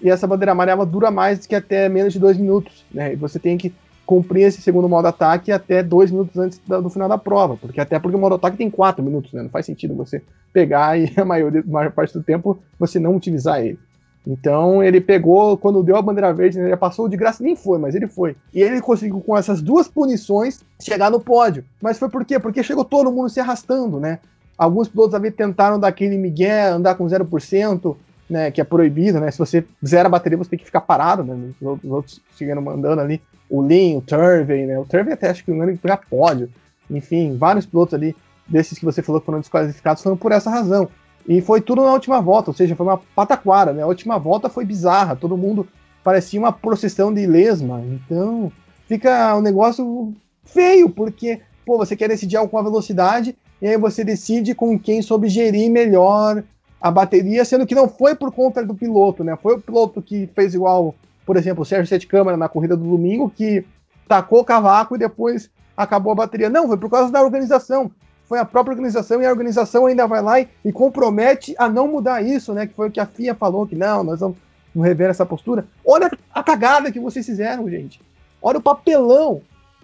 C: e essa bandeira amarela dura mais que até menos de dois minutos, né? E você tem que cumprir esse segundo modo ataque até dois minutos antes do final da prova, porque até porque o modo ataque tem quatro minutos, né? Não faz sentido você pegar e a a maior parte do tempo você não utilizar ele. Então ele pegou, quando deu a bandeira verde, né, ele passou de graça, nem foi, mas ele foi. E ele conseguiu, com essas duas punições, chegar no pódio. Mas foi por quê? Porque chegou todo mundo se arrastando, né? Alguns pilotos ali tentaram dar aquele migué, andar com 0%, né, que é proibido, né? Se você zera a bateria, você tem que ficar parado, né? Os outros seguindo mandando ali. O Lin, o Turvey, né? O Turvey até acho que não ia pegar pódio. Enfim, vários pilotos ali, desses que você falou que foram desqualificados, foram por essa razão. E foi tudo na última volta, ou seja, foi uma pataquara, né? A última volta foi bizarra, todo mundo parecia uma procissão de lesma. Então, fica um negócio feio, porque, pô, você quer decidir algo com a velocidade, e aí você decide com quem soube gerir melhor a bateria, sendo que não foi por conta do piloto, né? Foi o piloto que fez igual, por exemplo, o Sérgio Sete Câmara na corrida do domingo, que tacou o cavaco e depois acabou a bateria. Não, foi por causa da organização. Foi a própria organização e a organização ainda vai lá e, e compromete a não mudar isso, né? Que foi o que a FIA falou, que não, nós vamos rever essa postura. Olha a cagada que vocês fizeram, gente. Olha o papelão.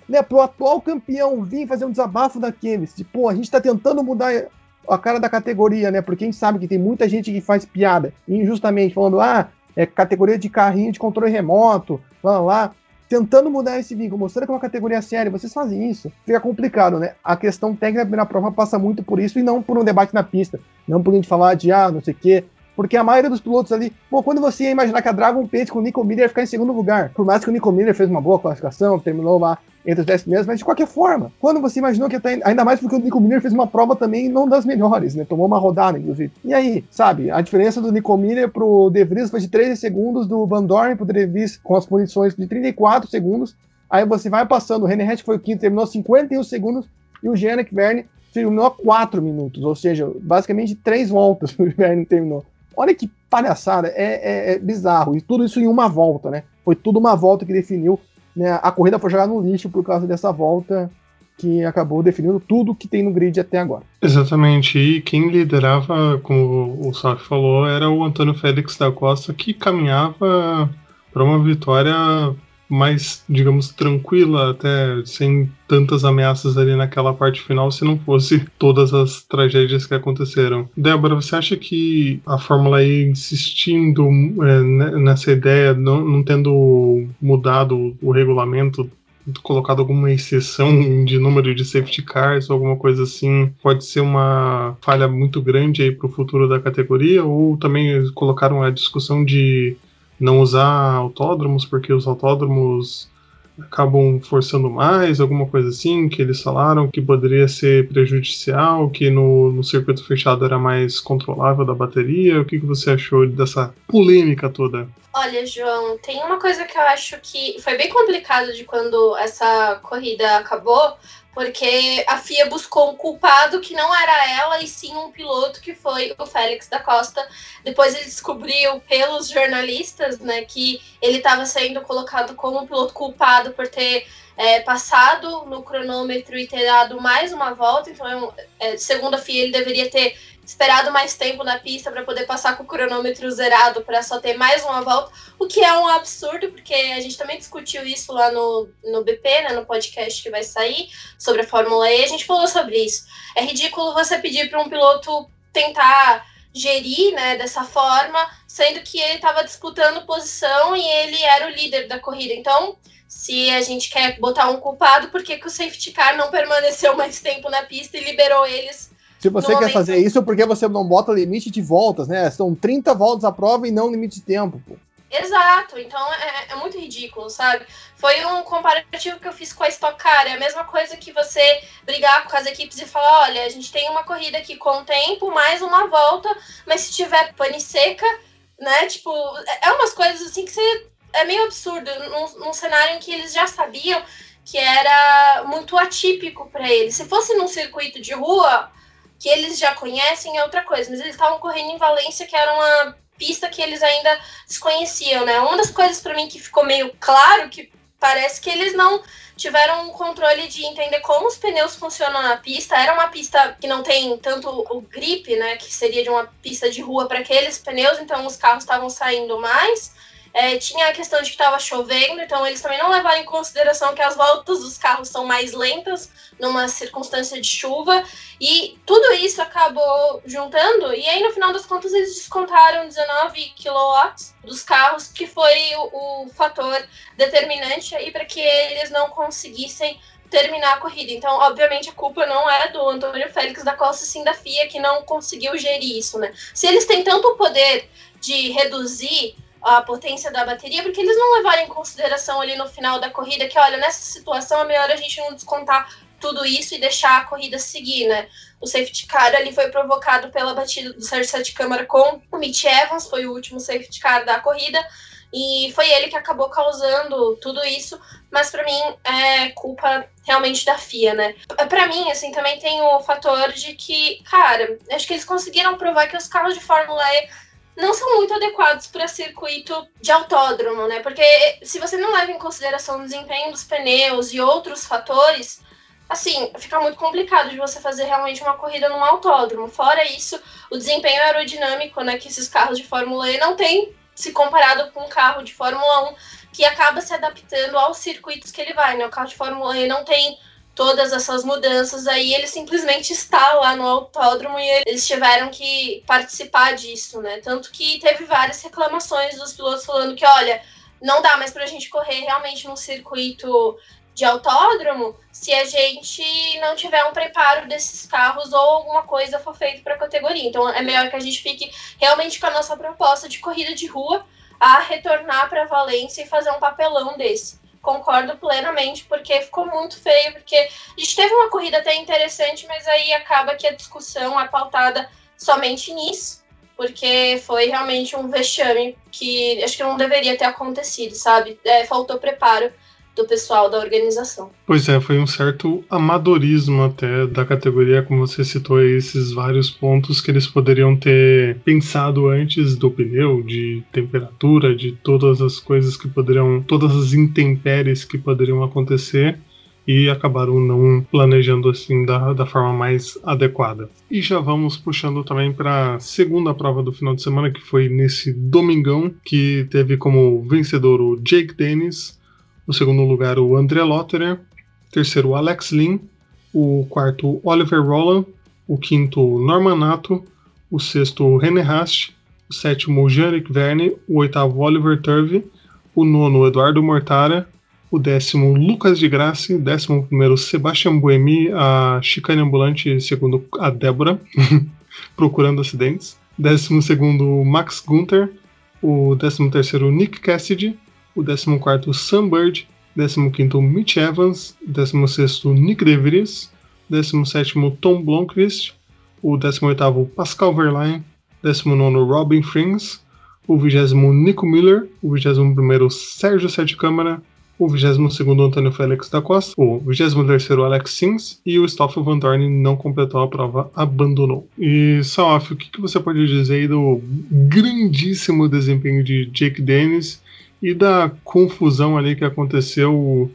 C: Né, pro atual campeão vir fazer um desabafo daqueles. De, pô, a gente tá tentando mudar a cara da categoria, né? Porque a gente sabe que tem muita gente que faz piada injustamente, falando, ah, é categoria de carrinho de controle remoto, lá, lá, tentando mudar esse vínculo, mostrando que é uma categoria séria, vocês fazem isso. Fica complicado, né? A questão técnica primeira prova passa muito por isso e não por um debate na pista. Não por a gente falar de, ah, não sei o quê, porque a maioria dos pilotos ali, pô, quando você ia imaginar que a Dragon Pace com o Nico Miller ia ficar em segundo lugar, por mais que o Nico Miller fez uma boa classificação, terminou lá entre os 10 primeiros, mas de qualquer forma, quando você imaginou que até, ainda mais porque o Nico Miller fez uma prova também não das melhores, né? Tomou uma rodada, inclusive. E aí, sabe, a diferença do Nico Miller pro De Vries foi de 13 segundos, do Van Dorn pro De Vries com as punições de 34 segundos. Aí você vai passando, o René Hatch foi o quinto, terminou 51 segundos, e o Janek Verne terminou 4 minutos, ou seja, basicamente 3 voltas o Verne terminou. Olha que palhaçada, é, é, é, bizarro. E tudo isso em uma volta, né? Foi tudo uma volta que definiu. Né? A corrida foi jogada no lixo por causa dessa volta que acabou definindo tudo que tem no grid até agora.
B: Exatamente. E quem liderava, como o Saf falou, era o Antônio Félix da Costa, que caminhava para uma vitória mais, digamos, tranquila, até sem tantas ameaças ali naquela parte final, se não fosse todas as tragédias que aconteceram. Débora, você acha que a Fórmula E insistindo é, nessa ideia, não, não tendo mudado o regulamento colocado alguma exceção de número de safety cars ou alguma coisa assim, pode ser uma falha muito grande aí para o futuro da categoria, ou também colocaram a discussão de não usar autódromos, porque os autódromos acabam forçando mais, alguma coisa assim, que eles falaram que poderia ser prejudicial, que no, no circuito fechado era mais controlável da bateria. O que, que você achou dessa polêmica toda?
D: Olha, João, tem uma coisa que eu acho que foi bem complicado de quando essa corrida acabou, porque a FIA buscou um culpado que não era ela, e sim um piloto que foi o Félix da Costa. Depois ele descobriu pelos jornalistas né, que ele estava sendo colocado como piloto culpado por ter é, passado no cronômetro e ter dado mais uma volta. Então, é, segundo a FIA, ele deveria ter esperado mais tempo na pista para poder passar com o cronômetro zerado para só ter mais uma volta, o que é um absurdo, porque a gente também discutiu isso lá no, no BP, né, no podcast que vai sair sobre a Fórmula E, a gente falou sobre isso. É ridículo você pedir para um piloto tentar gerir né, dessa forma, sendo que ele estava disputando posição e ele era o líder da corrida. Então, se a gente quer botar um culpado, por que, que o safety car não permaneceu mais tempo na pista e liberou eles
C: se você quer fazer isso, por que você não bota limite de voltas, né? São 30 voltas à prova e não limite de tempo, pô.
D: Exato, então é, é, muito ridículo, sabe? Foi um comparativo que eu fiz com a Stock Car, é a mesma coisa que você brigar com as equipes e falar, olha, a gente tem uma corrida aqui com tempo, mais uma volta, mas se tiver pane seca, né, tipo, é, é umas coisas assim que você, é meio absurdo, num, num cenário em que eles já sabiam que era muito atípico para eles. Se fosse num circuito de rua, que eles já conhecem é outra coisa, mas eles estavam correndo em Valência, que era uma pista que eles ainda desconheciam, né? Uma das coisas para mim que ficou meio claro que parece que eles não tiveram um controle de entender como os pneus funcionam na pista. Era uma pista que não tem tanto o grip, né, que seria de uma pista de rua para aqueles pneus, então os carros estavam saindo mais. É, tinha a questão de que estava chovendo, então eles também não levaram em consideração que as voltas dos carros são mais lentas numa circunstância de chuva, e tudo isso acabou juntando, e aí no final das contas eles descontaram 19 kW dos carros, que foi o, o fator determinante aí para que eles não conseguissem terminar a corrida. Então, obviamente, a culpa não é do Antônio Félix da Costa, sim da FIA, que não conseguiu gerir isso, né? Se eles têm tanto poder de reduzir a potência da bateria, porque eles não levaram em consideração ali no final da corrida que, olha, nessa situação é melhor a gente não descontar tudo isso e deixar a corrida seguir, né? O safety car ali foi provocado pela batida do Sérgio Sete Câmara com o Mitch Evans, foi o último safety car da corrida, e foi ele que acabou causando tudo isso, mas para mim é culpa realmente da FIA, né? Para mim, assim, também tem o fator de que, cara, acho que eles conseguiram provar que os carros de Fórmula E não são muito adequados para circuito de autódromo, né? Porque se você não leva em consideração o desempenho dos pneus e outros fatores, assim, fica muito complicado de você fazer realmente uma corrida num autódromo. Fora isso, o desempenho aerodinâmico, né, que esses carros de Fórmula E não tem se comparado com um carro de Fórmula 1 que acaba se adaptando aos circuitos que ele vai, né? O carro de Fórmula E não tem todas essas mudanças aí, ele simplesmente está lá no autódromo e eles tiveram que participar disso, né? Tanto que teve várias reclamações dos pilotos falando que, olha, não dá mais para a gente correr realmente num circuito de autódromo se a gente não tiver um preparo desses carros ou alguma coisa for feita para a categoria. Então é melhor que a gente fique realmente com a nossa proposta de corrida de rua a retornar para Valência e fazer um papelão desse concordo plenamente, porque ficou muito feio, porque a gente teve uma corrida até interessante, mas aí acaba que a discussão é pautada somente nisso, porque foi realmente um vexame que acho que não deveria ter acontecido, sabe? É, faltou preparo do pessoal da organização.
B: Pois é, foi um certo amadorismo até da categoria, como você citou aí, esses vários pontos que eles poderiam ter pensado antes do pneu, de temperatura, de todas as coisas que poderiam, todas as intempéries que poderiam acontecer e acabaram não planejando assim da, da forma mais adequada. E já vamos puxando também para a segunda prova do final de semana, que foi nesse domingão, que teve como vencedor o Jake Dennis no segundo lugar, o André Lotterer. Terceiro, o Alex Lynn. O quarto, Oliver Rowland. O quinto, Norman Nato. O sexto, René Rast. O sétimo, Jean-Luc Verne. O oitavo, Oliver Turvey. O nono, Eduardo Mortara. o décimo Lucas de Graça, décimo primeiro Sebastian Buemi, a chicane ambulante, segundo a Débora, procurando acidentes, décimo segundo Max Gunther, o décimo terceiro Nick Cassidy, o décimo quarto Sam Bird, décimo quinto Mitch Evans, décimo sexto Nick DeVries, décimo sétimo Tom Blomqvist, o décimo oitavo Pascal Verlaine, décimo nono Robin Frings, o vigésimo Nico Miller, o vigésimo primeiro Sérgio Sete Câmara, o 22 Antônio Félix da Costa, o 23 Alex Sims e o Stoffel Van Dorn não completou a prova, abandonou. E Salaf, o que, que você pode dizer aí do grandíssimo desempenho de Jake Dennis e da confusão ali que aconteceu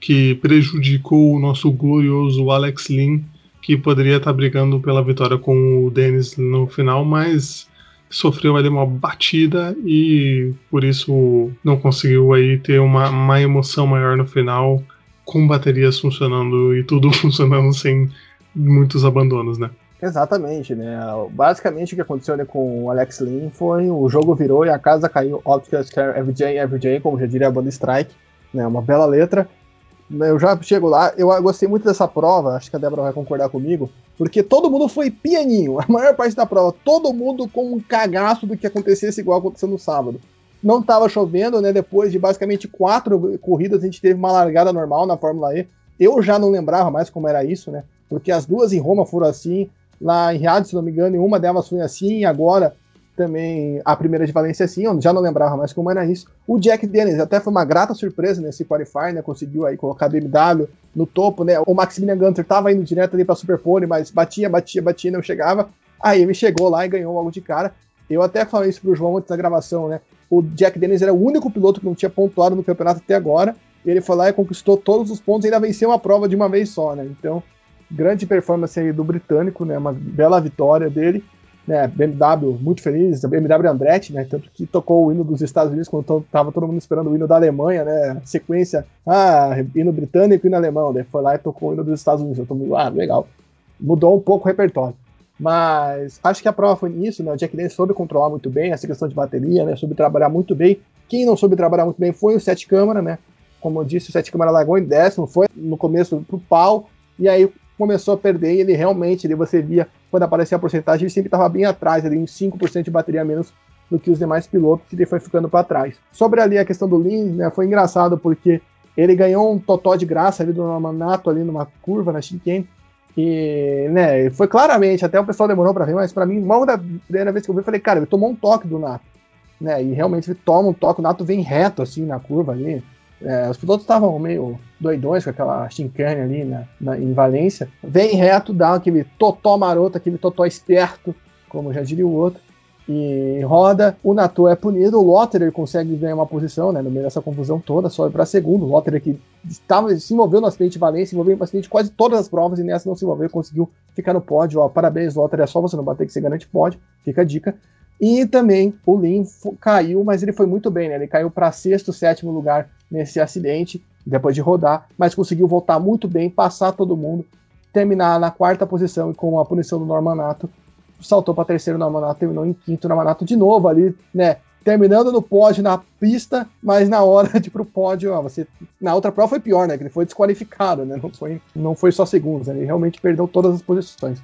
B: que prejudicou o nosso glorioso Alex Lynn, que poderia estar brigando pela vitória com o Dennis no final, mas sofreu ali uma batida e por isso não conseguiu aí ter uma, uma emoção maior no final, com baterias funcionando e tudo funcionando sem muitos abandonos, né?
C: Exatamente, né? Basicamente o que aconteceu né, com o Alex Lynn foi o jogo virou e a casa caiu. Scare Every Day, Every Day, como já diria a banda Strike, né? Uma bela letra. Eu já chego lá, eu gostei muito dessa prova, acho que a Débora vai concordar comigo, porque todo mundo foi pianinho, a maior parte da prova, todo mundo com um cagaço do que acontecesse igual aconteceu no sábado. Não estava chovendo, né? Depois de basicamente quatro corridas, a gente teve uma largada normal na Fórmula E. Eu já não lembrava mais como era isso, né? Porque as duas em Roma foram assim, lá em Riad, se não me engano, e uma delas foi assim, agora também a primeira de Valência assim, eu já não lembrava mais como era isso. O Jack Dennis até foi uma grata surpresa nesse qualify, né? Conseguiu aí colocar a BMW no topo, né? O Maximilian Gunter tava indo direto ali para Superpole, mas batia, batia, batia, não chegava. Aí ele chegou lá e ganhou logo de cara. Eu até falei isso pro João antes da gravação, né? O Jack Dennis era o único piloto que não tinha pontuado no campeonato até agora. Ele foi lá e conquistou todos os pontos e ainda venceu uma prova de uma vez só, né? Então, grande performance aí do britânico, né? Uma bela vitória dele né, BMW muito feliz, BMW Andretti, né, tanto que tocou o hino dos Estados Unidos quando tava todo mundo esperando o hino da Alemanha, né, sequência, ah, hino britânico e hino alemão, né, foi lá e tocou o hino dos Estados Unidos, eu tô, ah, legal, mudou um pouco o repertório. Mas acho que a prova foi nisso, né? O Jack Dennis soube controlar muito bem essa questão de bateria, né? Soube trabalhar muito bem. Quem não soube trabalhar muito bem foi o Sete Câmara, né? Como eu disse, o Sete Câmara largou em décimo, foi no começo pro pau, e aí começou a perder e ele realmente, ali você via, quando aparecia a porcentagem, ele sempre estava bem atrás, ali, uns 5% de bateria a menos do que os demais pilotos, e ele foi ficando para trás. Sobre ali a questão do Lin, né, foi engraçado porque ele ganhou um totó de graça ali do Manato ali numa curva na Shinken, e, né, foi claramente, até o pessoal demorou para ver, mas para mim, uma da primeira vez que eu vi, eu falei, cara, ele tomou um toque do Nato, né, e realmente ele toma um toque, o Nato vem reto, assim, na curva ali, é, os pilotos estavam meio doidões com aquela chincane ali na, na, em Valência. Vem reto, dá aquele totó maroto, aquele totó esperto, como já diria o outro, e roda. O Nato é punido, o Lotterer consegue ganhar uma posição, né, no meio dessa confusão toda, sobe para segundo. O Lotterer que estava, se envolveu no acidente de Valência, se envolveu no acidente de quase todas as provas e nessa não se envolveu, conseguiu ficar no pódio. Ó, parabéns, Lotterer, é só você não bater que você garante pódio, fica a dica. E também o Lin caiu, mas ele foi muito bem, né? Ele caiu para sexto, sétimo lugar nesse acidente, depois de rodar, mas conseguiu voltar muito bem, passar todo mundo, terminar na quarta posição e com a punição do Normanato, saltou para terceiro Normanato, terminou em quinto Normanato de novo ali, né? Terminando no pódio na pista, mas na hora de ir pro pódio, ó, você na outra prova foi pior, né? Que ele foi desqualificado, né? Não foi, não foi só segundos, né? ele realmente perdeu todas as posições.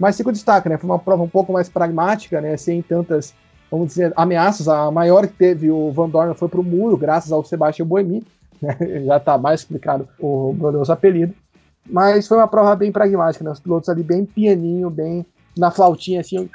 C: Mas fica o destaque, né? Foi uma prova um pouco mais pragmática, né? Sem tantas, vamos dizer, ameaças. A maior que teve o Van Dorn foi para o muro, graças ao Sebastião Boemi. Né? Já está mais explicado o glorioso apelido. Mas foi uma prova bem pragmática, né? Os pilotos ali bem pianinho, bem na flautinha, assim,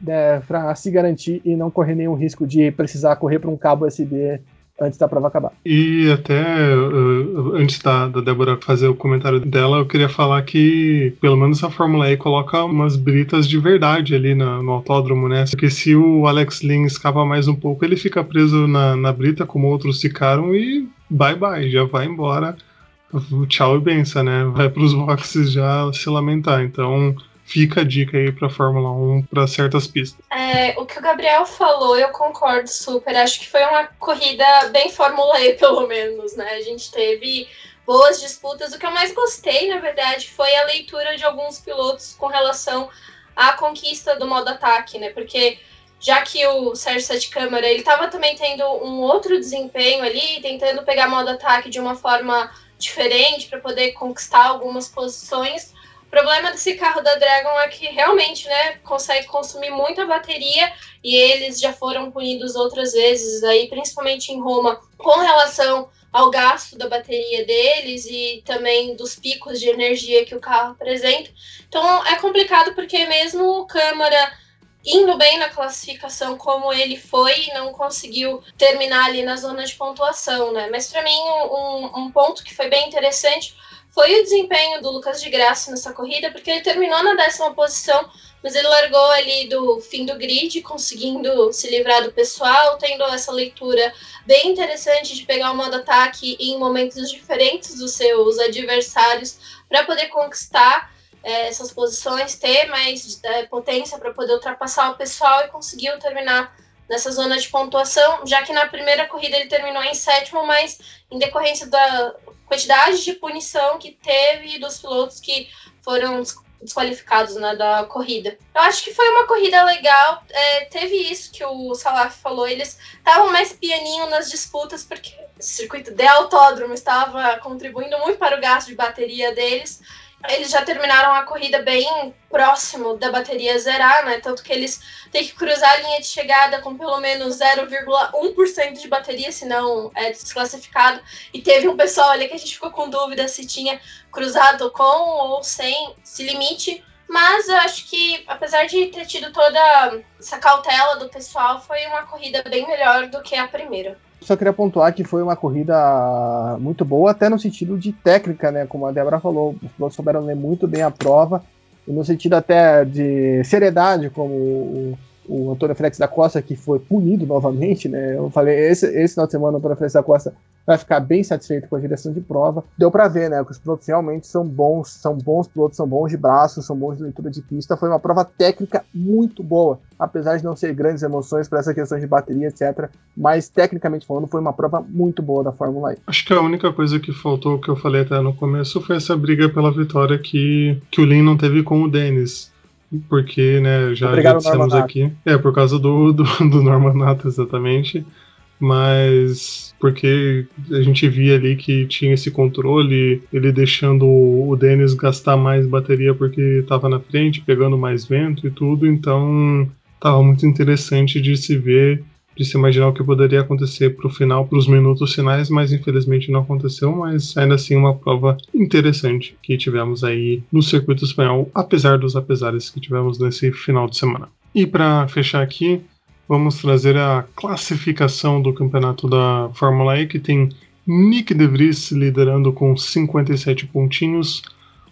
C: né, para se garantir e não correr nenhum risco de precisar correr para um cabo USB antes da prova acabar.
B: E até uh, antes da, da Débora fazer o comentário dela, eu queria falar que pelo menos a Fórmula E coloca umas britas de verdade ali na, no autódromo, né? Porque se o Alex Lynn escapa mais um pouco, ele fica preso na, na brita como outros ficaram e bye bye, já vai embora. Tchau e benção, né? Vai para os boxes já se lamentar. Então, fica a dica aí para Fórmula 1 para certas pistas.
D: É, o que o Gabriel falou, eu concordo super. Acho que foi uma corrida bem Fórmula E, pelo menos, né? A gente teve boas disputas. O que eu mais gostei, na verdade, foi a leitura de alguns pilotos com relação à conquista do modo ataque, né? Porque já que o Sérgio Sete Câmara ele estava também tendo um outro desempenho ali, tentando pegar modo ataque de uma forma diferente para poder conquistar algumas posições. O problema desse carro da Dragon é que realmente, né, consegue consumir muita bateria e eles já foram punidos outras vezes aí, principalmente em Roma, com relação ao gasto da bateria deles e também dos picos de energia que o carro apresenta. Então é complicado porque mesmo o Câmara indo bem na classificação como ele foi, não conseguiu terminar ali na zona de pontuação, né? Mas para mim um, um ponto que foi bem interessante foi o desempenho do Lucas de Graça nessa corrida, porque ele terminou na décima posição, mas ele largou ali do fim do grid, conseguindo se livrar do pessoal, tendo essa leitura bem interessante de pegar o modo ataque em momentos diferentes dos seus adversários para poder conquistar é, essas posições, ter mais é, potência para poder ultrapassar o pessoal e conseguiu terminar nessa zona de pontuação, já que na primeira corrida ele terminou em sétimo, mas em decorrência da quantidade de punição que teve dos pilotos que foram desqualificados né, da corrida. Eu acho que foi uma corrida legal. É, teve isso que o Salaf falou, eles estavam mais pianinho nas disputas, porque o circuito de autódromo estava contribuindo muito para o gasto de bateria deles eles já terminaram a corrida bem próximo da bateria zerar, né? Tanto que eles têm que cruzar a linha de chegada com pelo menos 0,1% de bateria, senão é desclassificado. E teve um pessoal ali que a gente ficou com dúvida se tinha cruzado com ou sem esse limite. Mas eu acho que, apesar de ter tido toda essa cautela do pessoal, foi uma corrida bem melhor do que a primeira.
C: Só queria pontuar que foi uma corrida muito boa, até no sentido de técnica, né? Como a Débora falou, os pilotos souberam ler muito bem a prova, e no sentido até de seriedade, como o Antônio Félix da Costa, que foi punido novamente, né? Eu falei, esse, esse final de semana o Antônio Félix da Costa vai ficar bem satisfeito com a direção de prova. Deu para ver, né, que os pilotos realmente são bons, são bons pilotos, são bons de braço, são bons de leitura de pista. Foi uma prova técnica muito boa, apesar de não ser grandes emoções para essa questão de bateria, etc. Mas tecnicamente falando, foi uma prova muito boa da Fórmula E.
B: Acho que a única coisa que faltou, que eu falei até no começo, foi essa briga pela vitória que, que o Lin não teve com o Dennis porque, né, já, já dissemos aqui. É, por causa do, do, do Norman Nato, exatamente. Mas porque a gente via ali que tinha esse controle, ele deixando o Dennis gastar mais bateria porque estava na frente, pegando mais vento e tudo, então estava muito interessante de se ver, de se imaginar o que poderia acontecer para o final, para os minutos finais, mas infelizmente não aconteceu, mas ainda assim uma prova interessante que tivemos aí no circuito espanhol, apesar dos apesares que tivemos nesse final de semana. E para fechar aqui, vamos trazer a classificação do campeonato da Fórmula E, que tem Nick De Vries liderando com 57 pontinhos.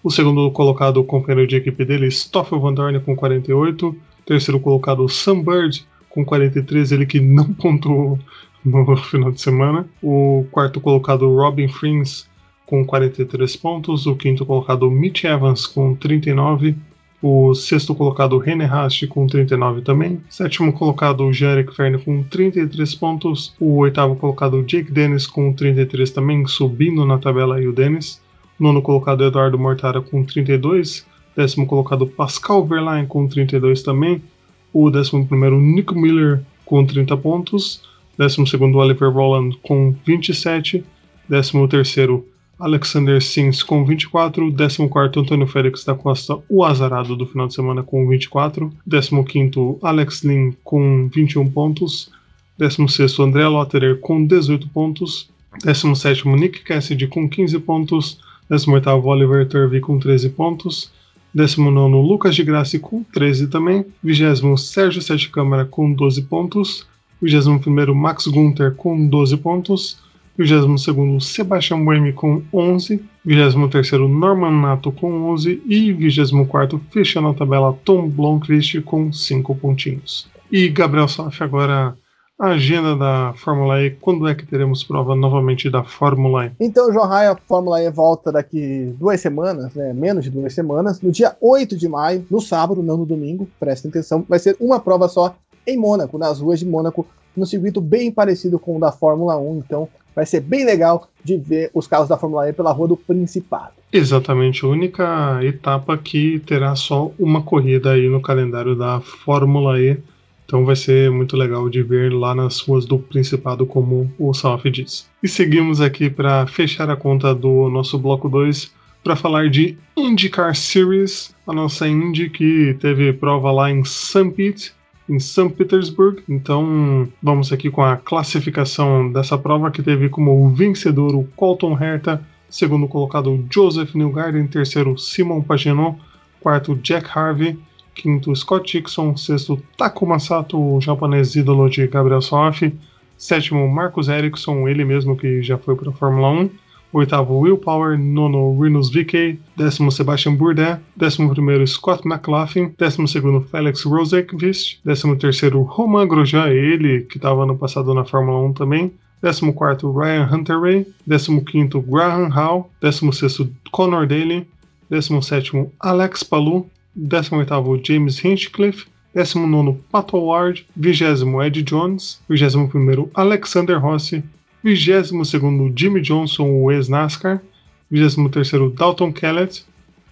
B: O segundo colocado, o companheiro de equipe dele, Stoffel Van Dorn, com 48. Terceiro colocado, Sam Bird, com 43, ele que não pontuou no final de semana. O quarto colocado, Robin Frings, com 43 pontos. O quinto colocado, Mitch Evans, com 39. O sexto colocado, René Rast, com 39 também. Sétimo colocado, Jarek Ferne, com 33 pontos. O oitavo colocado, Jake Dennis, com 33 também, subindo na tabela aí o Dennis. Nono colocado, Eduardo Mortara, com 32. Décimo colocado, Pascal Verlaine, com 32 também. O décimo primeiro, Nico Miller, com 30 pontos. Décimo segundo, Oliver Rowland, com 27. Décimo terceiro, Alexander Sims com 24, 14 Antônio Félix da Costa, o azarado do final de semana com 24, 15 Alex Lin com 21 pontos, 16 André Lotterer com 18 pontos, 17 Nick Cassidy com 15 pontos, 18 Oliver Turvey com 13 pontos, 19 Lucas de Graça com 13 também, 20 Sérgio Sete Câmara com 12 pontos, 21 Max Gunther com 12 pontos, 22º Sebastian Buemi com 11, 23º Norman Nato com 11 e 24º fechando a tabela Tom Blomqvist com 5 pontinhos. E Gabriel Saf agora a agenda da Fórmula E, quando é que teremos prova novamente da Fórmula E?
C: Então, João Raia, a Fórmula E volta daqui duas semanas, né, menos de duas semanas, no dia 8 de maio, no sábado, não no domingo, prestem atenção, vai ser uma prova só em Mônaco, nas ruas de Mônaco, num circuito bem parecido com o da Fórmula 1, então vai ser bem legal de ver os carros da Fórmula E pela rua do Principado.
B: Exatamente, a única etapa que terá só uma corrida aí no calendário da Fórmula E Então vai ser muito legal de ver lá nas ruas do Principado, como o Salaf diz. E seguimos aqui para fechar a conta do nosso bloco 2 para falar de IndyCar Series, a nossa Indy que teve prova lá em St. Pete, em St. Petersburg. Então vamos aqui com a classificação dessa prova que teve como vencedor o Colton Herta, segundo colocado Joseph Newgarden, terceiro Simon Pagenaud, quarto Jack Harvey, quinto Scott Dixon, sexto Takuma Sato, o japonês ídolo de Gabriel Soff, sétimo Marcus Ericsson, ele mesmo que já foi para a Fórmula 1, oitavo Will Power, nono Rinus VK, décimo Sebastian Bourdais, décimo primeiro Scott McLaughlin, décimo segundo Felix Rosekvist, décimo terceiro Romain Grosjean, ele que estava ano passado na Fórmula 1 também, 14 Ryan Hunter-Ray, 15 Graham Hall, 16 Conor Daly, 17 Alex Palou, 18 James Hinchcliffe, 19 Pat Howard, 20 Ed Jones, 21 Alexander Rossi, 22 Jimmy Johnson, o ex-NASCAR, 23 Dalton Kellett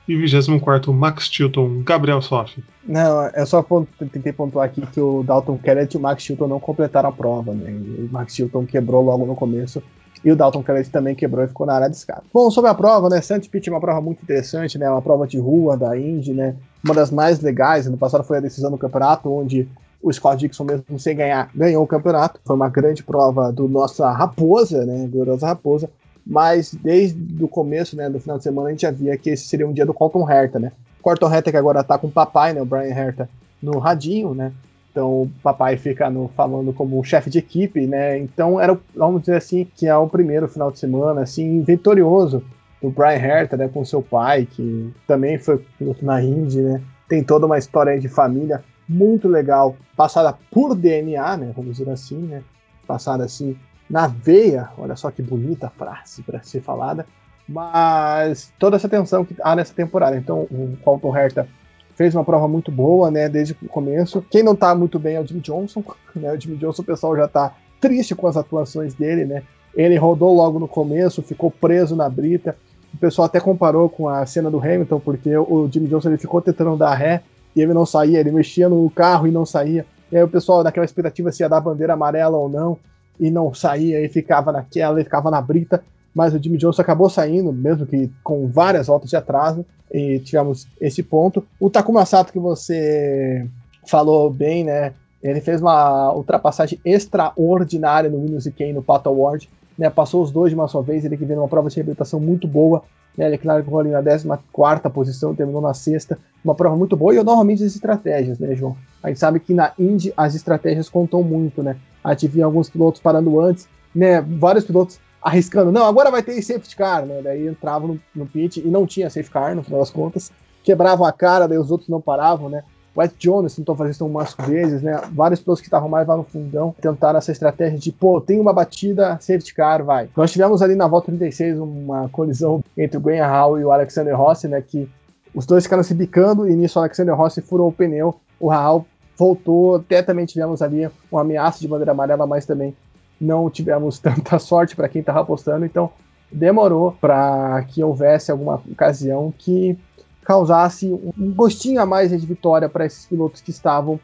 B: e 24 Max Chilton, Gabriel Soff.
C: Não, é só ponto, tentei pontuar aqui que o Dalton Kellett e o Max Chilton não completaram a prova, né? O Max Chilton quebrou logo no começo e o Dalton Kellett também quebrou e ficou na área de escape. Bom, sobre a prova, né? Santos Pitt é uma prova muito interessante, né? Uma prova de rua da Indy, né? Uma das mais legais. No passado foi a decisão do campeonato, onde o Scott Dixon, mesmo sem ganhar, ganhou o campeonato. Foi uma grande prova do nossa Raposa, né? Gloriosa Raposa. Mas desde o começo, né, do final de semana, a gente já via que esse seria um dia do Colton Herta, né? Colton Herta que agora tá com o papai, né? O Brian Herta no radinho, né? Então o papai fica no, falando como chefe de equipe, né? Então era, vamos dizer assim, que é o primeiro final de semana, assim, vitorioso do Brian Herta, né? Com seu pai, que também foi na Indy, né? Tem toda uma história de família muito legal, passada por DNA, né? Vamos dizer assim, né? Passada assim na veia, olha só que bonita frase para ser falada, mas toda essa tensão que há nessa temporada. Então, o Colton Herta fez uma prova muito boa, né, desde o começo. Quem não tá muito bem é o Jimmy Johnson, né? O Jimmy Johnson, o pessoal já tá triste com as atuações dele, né? Ele rodou logo no começo, ficou preso na brita. O pessoal até comparou com a cena do Hamilton, porque o Jimmy Johnson ele ficou tentando dar ré e ele não saía, ele mexia no carro e não saía. E aí o pessoal naquela expectativa se ia dar bandeira amarela ou não, e não saía, e ficava naquela, e ficava na brita. Mas o Jimmy Johnson acabou saindo, mesmo que com várias voltas de atraso, e tivemos esse ponto. O Takuma Sato, que você falou bem, né? Ele fez uma ultrapassagem extraordinária no Windows Kane no Pato Award. Né, passou os dois de uma só vez, ele que veio numa prova de reabilitação muito boa. Né, ele, claro, ficou ali na 14 posição, terminou na sexta. Uma prova muito boa. E normalmente as estratégias, né, João? A gente sabe que na Indy as estratégias contam muito, né? A gente via alguns pilotos parando antes, né? Vários pilotos arriscando, não, agora vai ter safety car, né? Daí entravam no, no pit e não tinha safety car, no final das contas. Quebravam a cara, daí os outros não paravam, né? Ed Jones tentou fazer isso umas vezes, né? Vários pilotos que estavam mais lá no fundão tentaram essa estratégia de, pô, tem uma batida, safety car, vai. Nós tivemos ali na volta 36 uma colisão entre o Graham Hall e o Alexander Rossi, né? Que os dois ficaram se bicando e nisso o Alexander Rossi furou o pneu. O Hall voltou, até também tivemos ali uma ameaça de bandeira amarela, mas também não tivemos tanta sorte para quem estava apostando, então demorou para que houvesse alguma ocasião que causasse um gostinho a mais de vitória para esses pilotos que estavam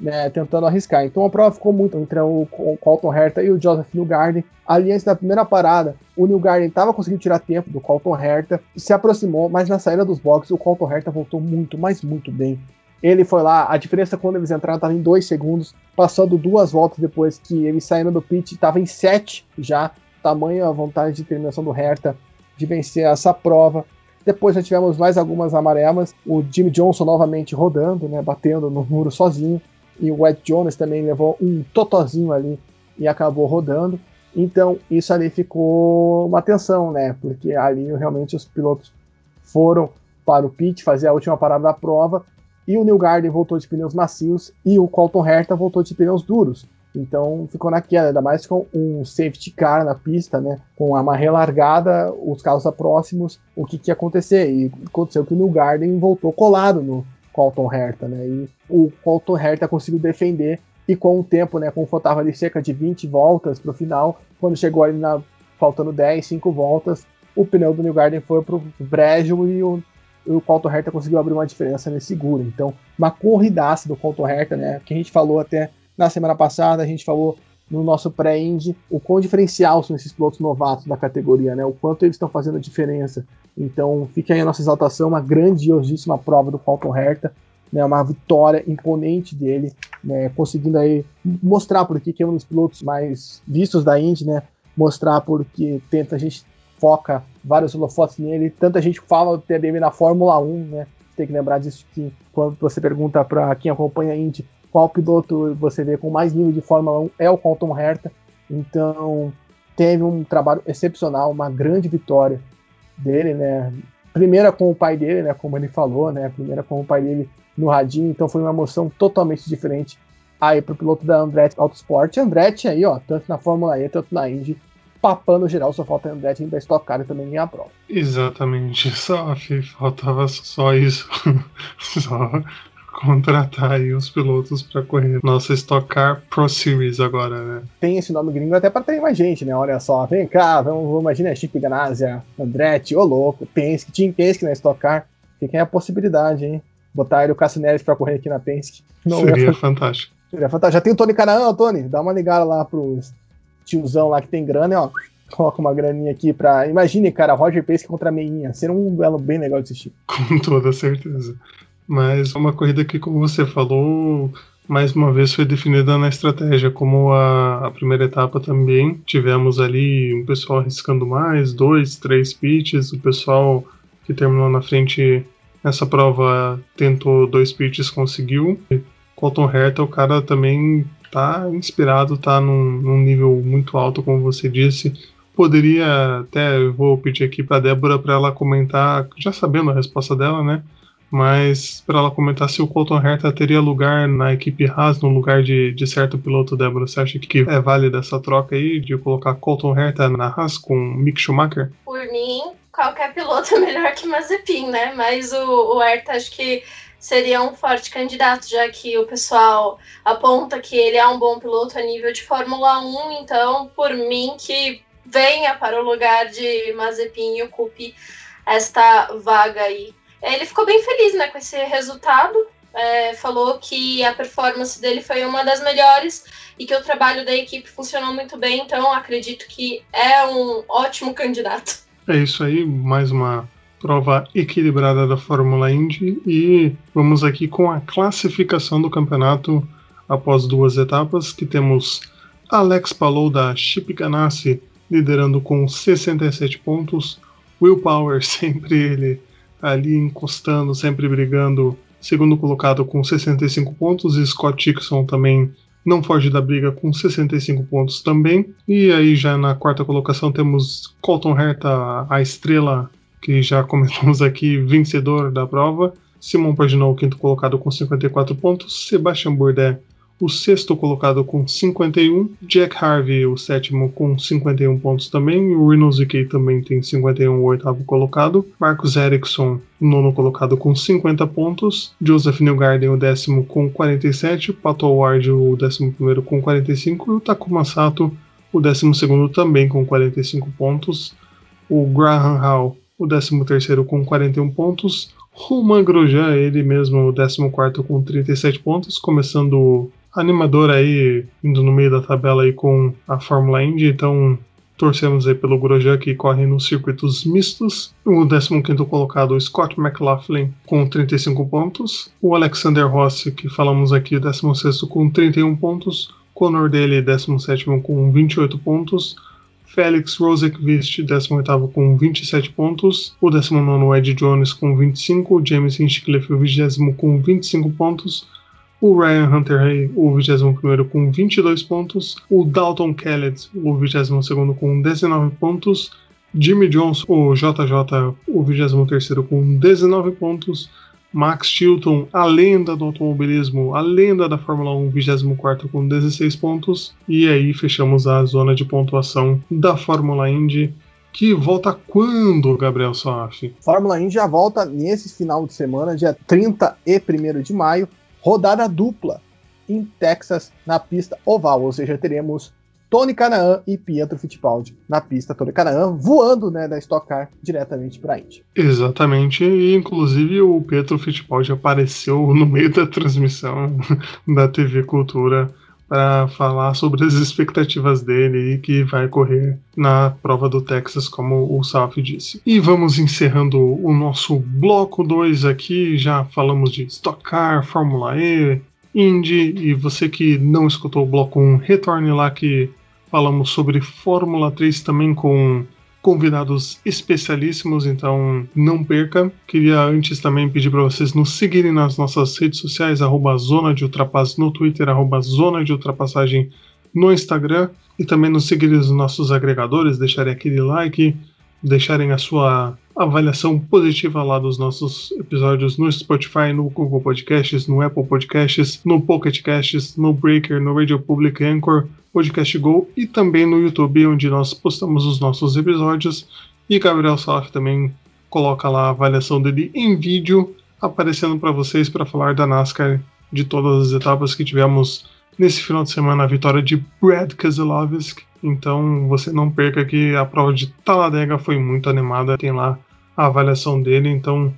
C: né, tentando arriscar. Então a prova ficou muito entre o, Colton Herta e o Joseph Newgarden. Ali antes da primeira parada, o Newgarden estava conseguindo tirar tempo do Colton Herta, se aproximou, mas na saída dos boxes o Colton Herta voltou muito, mas muito bem. Ele foi lá, a diferença quando eles entraram estava em dois segundos, passando duas voltas depois que eles saíram do pit, estava em sete já. Tamanho a vontade de determinação do Hertha de vencer essa prova. Depois já tivemos mais algumas amarelas. O Jimmy Johnson novamente rodando, né, batendo no muro sozinho. E o Ed Jones também levou um totozinho ali e acabou rodando. Então isso ali ficou uma tensão, né? Porque ali realmente os pilotos foram para o pit fazer a última parada da prova e o New Garden voltou de pneus macios e o Colton Herta voltou de pneus duros. Então ficou naquela, ainda mais com um safety car na pista, né? Com a maré largada, os carros próximos, o que, que ia acontecer? E aconteceu que o New Garden voltou colado no Colton Herta, né? E o Colton Herta conseguiu defender e com o tempo, né? Como faltava ali cerca de 20 voltas para o final, quando chegou ali na faltando 10, 5 voltas, o pneu do New Garden foi pro brejo e o o Colton Herta conseguiu abrir uma diferença nesse seguro. Então, uma corridaça do Colton Herta, né? Que a gente falou até na semana passada, a gente falou no nosso pré-ind o quão diferencial são esses pilotos novatos da categoria, né? O quanto eles estão fazendo a diferença. Então, fica aí a nossa exaltação, uma grandiosíssima prova do Colton Herta, né? Uma vitória imponente dele, né? Conseguindo aí mostrar por que é um dos pilotos mais vistos da Indy, né? Mostrar porque tenta a gente foca vários holofotes nele. Tanta gente fala do TDM na Fórmula 1, né? Tem que lembrar disso que quando você pergunta para quem acompanha a Indy qual piloto você vê com mais nível de Fórmula 1 é o Colton Herta. Então, teve um trabalho excepcional, uma grande vitória dele, né? Primeira com o pai dele, né? Como ele falou, né? Primeira com o pai dele no radinho, então foi uma emoção totalmente diferente aí pro piloto da Andretti Autosport. Andretti aí, ó, tanto na Fórmula E, tanto na Indy, papando geral, só falta Andretti ainda Stock Car e também ganhar a prova.
B: Exatamente, só faltava só isso. só contratar aí os pilotos para correr nossa Stock Car Pro Series agora, né?
C: Tem esse nome gringo até para ter mais gente, né? Olha só, vem cá, vamos, vamos imagina Chip Ganassia, Andretti, ô louco, Penske, Team Penske na Stock Car. Fica aí a possibilidade, hein? Botar ele o Cassineres para correr aqui na Penske.
B: Não Seria fantástico.
C: Seria fantástico. Já tem o Tony Canaan, Tony, dá uma ligada lá pros tiozão lá que tem grana, ó. Coloca uma graninha aqui pra. Imagine, cara, Roger Penske contra a Meinha. Seria um duelo bem legal de assistir.
B: Com toda certeza. Mas uma corrida que, como você falou, mais uma vez foi definida na estratégia, como a, a, primeira etapa também. Tivemos ali um pessoal arriscando mais, dois, três pitches. O pessoal que terminou na frente nessa prova tentou dois pitches, conseguiu. Colton Herta, o cara também tá inspirado, tá num, num nível muito alto, como você disse. Poderia até, vou pedir aqui para Débora para ela comentar, já sabendo a resposta dela, né? Mas para ela comentar se o Colton Herta teria lugar na equipe Haas no lugar de, de certo piloto, Débora. Você acha que é válida essa troca aí de colocar Colton Herta na Haas com Mick Schumacher?
D: Por mim, qualquer piloto é melhor que Mazepin, né? Mas o, o Herta acho que seria um forte candidato, já que o pessoal aponta que ele é um bom piloto a nível de Fórmula 1, então por mim que venha para o lugar de Mazepin e ocupe esta vaga aí. Ele ficou bem feliz né, com esse resultado. É, falou que a performance dele foi uma das melhores e que o trabalho da equipe funcionou muito bem, então acredito que é um ótimo candidato.
B: É isso aí, mais uma prova equilibrada da Fórmula Indy e vamos aqui com a classificação do campeonato após duas etapas, que temos Alex Palou da Chip Ganassi liderando com 67 pontos, Will Power sempre ele ali encostando, sempre brigando, segundo colocado com 65 pontos, Scott Dixon também não foge da briga com 65 pontos também. E aí já na quarta colocação temos Colton Herta, a estrela que já comentamos aqui, vencedor da prova. Simon Paginot, quinto colocado com 54 pontos. Sebastian Bourdais, o sexto colocado com 51. Jack Harvey, o sétimo, com 51 pontos também. O Kay também tem 51, o oitavo colocado. Marcus Ericsson, o nono colocado com 50 pontos. Joseph Newgarden, o décimo, com 47. Pato Ward, o décimo primeiro, com 45. E o Takuma Sato, o décimo segundo, também com 45 pontos. O Graham Hall, o décimo terceiro, com 41 pontos. Romain Grosjean, ele mesmo, o 14 com 37 pontos, começando animador aí, indo no meio da tabela aí com a Fórmula Indy, então torcemos aí pelo Grosjean que corre nos circuitos mistos. O 15 colocado, Scott McLaughlin, com 35 pontos. O Alexander Rossi, que falamos aqui, 16 com 31 pontos. Conor dele, 17 com 28 pontos. Félix Rosekvist, 18 com 27 pontos. O 19 Ed Jones com 25. James Hinchcliffe, o 20 com 25 pontos. O Ryan Hunter o 21 com 22 pontos. O Dalton Kellett, o 22 com 19 pontos. Jimmy Johnson, o JJ, o 23 com 19 pontos. Max Chilton, a lenda do automobilismo, a lenda da Fórmula 1, 24 com 16 pontos. E aí fechamos a zona de pontuação da Fórmula Indy. Que volta quando, Gabriel Soaf?
C: Fórmula Indy já volta nesse final de semana, dia 30 e 1 de maio rodada dupla em Texas na pista oval, ou seja, teremos Tony Canaan e Pietro Fittipaldi na pista. Tony Canaan voando né, da Stock Car diretamente para a Indy.
B: Exatamente, e inclusive o Pietro Fittipaldi apareceu no meio da transmissão da TV Cultura para falar sobre as expectativas dele e que vai correr na prova do Texas, como o Salf disse. E vamos encerrando o nosso bloco 2 aqui. Já falamos de Stock Car, Fórmula E, Indy, e você que não escutou o bloco 1, retorne lá que falamos sobre Fórmula 3 também com convidados especialíssimos, então não perca. Queria antes também pedir para vocês nos seguirem nas nossas redes sociais, arroba Zona de no Twitter, arroba Zona de Ultrapassagem no Instagram, e também nos seguirem nos nossos agregadores, deixarem aquele like, deixarem a sua avaliação positiva lá dos nossos episódios no Spotify, no Google Podcasts, no Apple Podcasts, no Pocket Casts, no Breaker, no Radio Public Anchor, Podcast Go e também no YouTube, onde nós postamos os nossos episódios. E Gabriel Salaf também coloca lá a avaliação dele em vídeo, aparecendo para vocês para falar da NASCAR, de todas as etapas que tivemos nesse final de semana, a vitória de Brad Keselowski. Então você não perca que a prova de Talladega foi muito animada, tem lá a avaliação dele. Então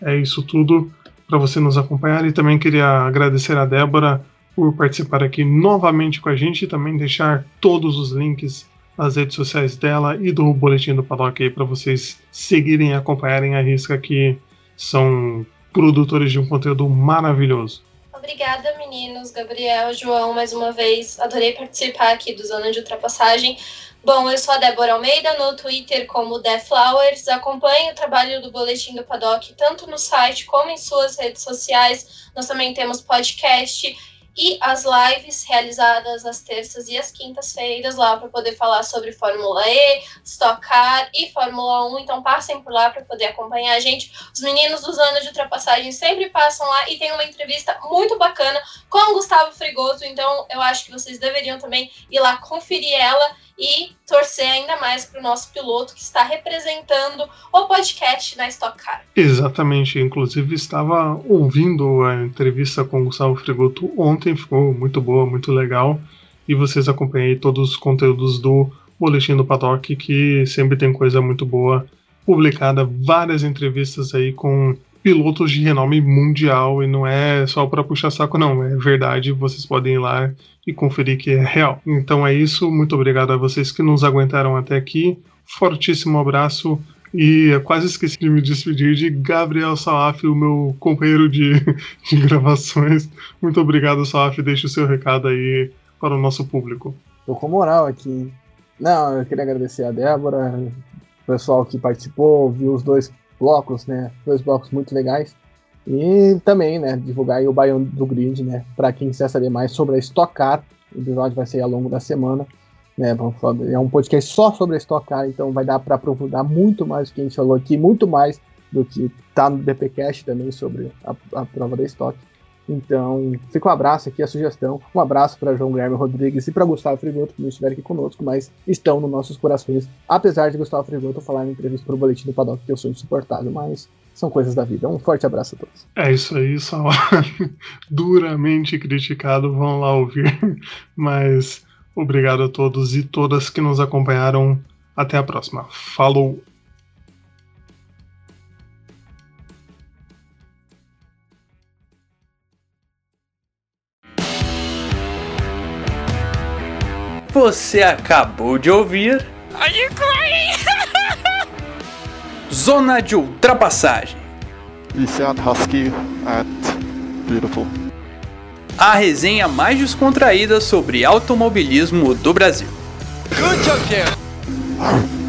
B: é isso tudo para você nos acompanhar. E também queria agradecer a Débora por participar aqui novamente com a gente e também deixar todos os links nas redes sociais dela e do Boletim do Paddock aí para vocês seguirem e acompanharem a risca que são produtores de um conteúdo maravilhoso.
D: Obrigada, meninos, Gabriel, João, mais uma vez. Adorei participar aqui do Zona de Ultrapassagem. Bom, eu sou a Débora Almeida, no Twitter como The Flowers. Acompanhe o trabalho do Boletim do Paddock tanto no site como em suas redes sociais. Nós também temos podcast e as lives realizadas às terças e às quintas-feiras lá para poder falar sobre Fórmula E, Stock Car e Fórmula 1. Então passem por lá para poder acompanhar a gente. Os meninos dos anos de ultrapassagem sempre passam lá e tem uma entrevista muito bacana com o Gustavo Frigoto. Então eu acho que vocês deveriam também ir lá conferir ela e torcer ainda mais para o nosso piloto que está representando o podcast na Stock Car.
B: Exatamente, inclusive estava ouvindo a entrevista com o Gustavo Fregoto ontem, ficou muito boa, muito legal. E vocês acompanhei todos os conteúdos do Boletim do Paddock, que sempre tem coisa muito boa publicada, várias entrevistas aí com pilotos de renome mundial e não é só para puxar saco, não. É verdade, vocês podem ir lá e conferir que é real. Então é isso, muito obrigado a vocês que nos aguentaram até aqui. Fortíssimo abraço e quase esqueci de me despedir de Gabriel Salaf, o meu companheiro de, de gravações. Muito obrigado, Salaf. Deixe o seu recado aí para o nosso público.
C: Tô com moral aqui. Não, eu queria agradecer a Débora, o pessoal que participou, viu os dois blocos, né? Dois blocos muito legais. E também, né, divulgar o Baião do Grid, né? Para quem quiser saber mais sobre a Stock Car, o episódio vai ser ao longo da semana. Né, é um podcast só sobre a Stock Car, então vai dar para aprofundar muito mais o que a gente falou aqui, muito mais do que tá no DPcast também sobre a, a prova da Stock. Então, fica um abraço aqui, a sugestão. Um abraço para João Guilherme Rodrigues e para Gustavo Frigoto, que não estiveram aqui conosco, mas estão nos nossos corações. Apesar de Gustavo Frigoto falar em entrevista para o Boletim do Paddock que eu sou insuportável, mas são coisas da vida. Um forte abraço a todos.
B: É isso aí, só duramente criticado, vão lá ouvir. Mas obrigado a todos e todas que nos acompanharam. Até a próxima. Falou!
E: Você acabou de ouvir. Zona de ultrapassagem.
F: Lucian Husky at Beautiful.
E: A resenha mais descontraída sobre automobilismo do Brasil.
G: Good job,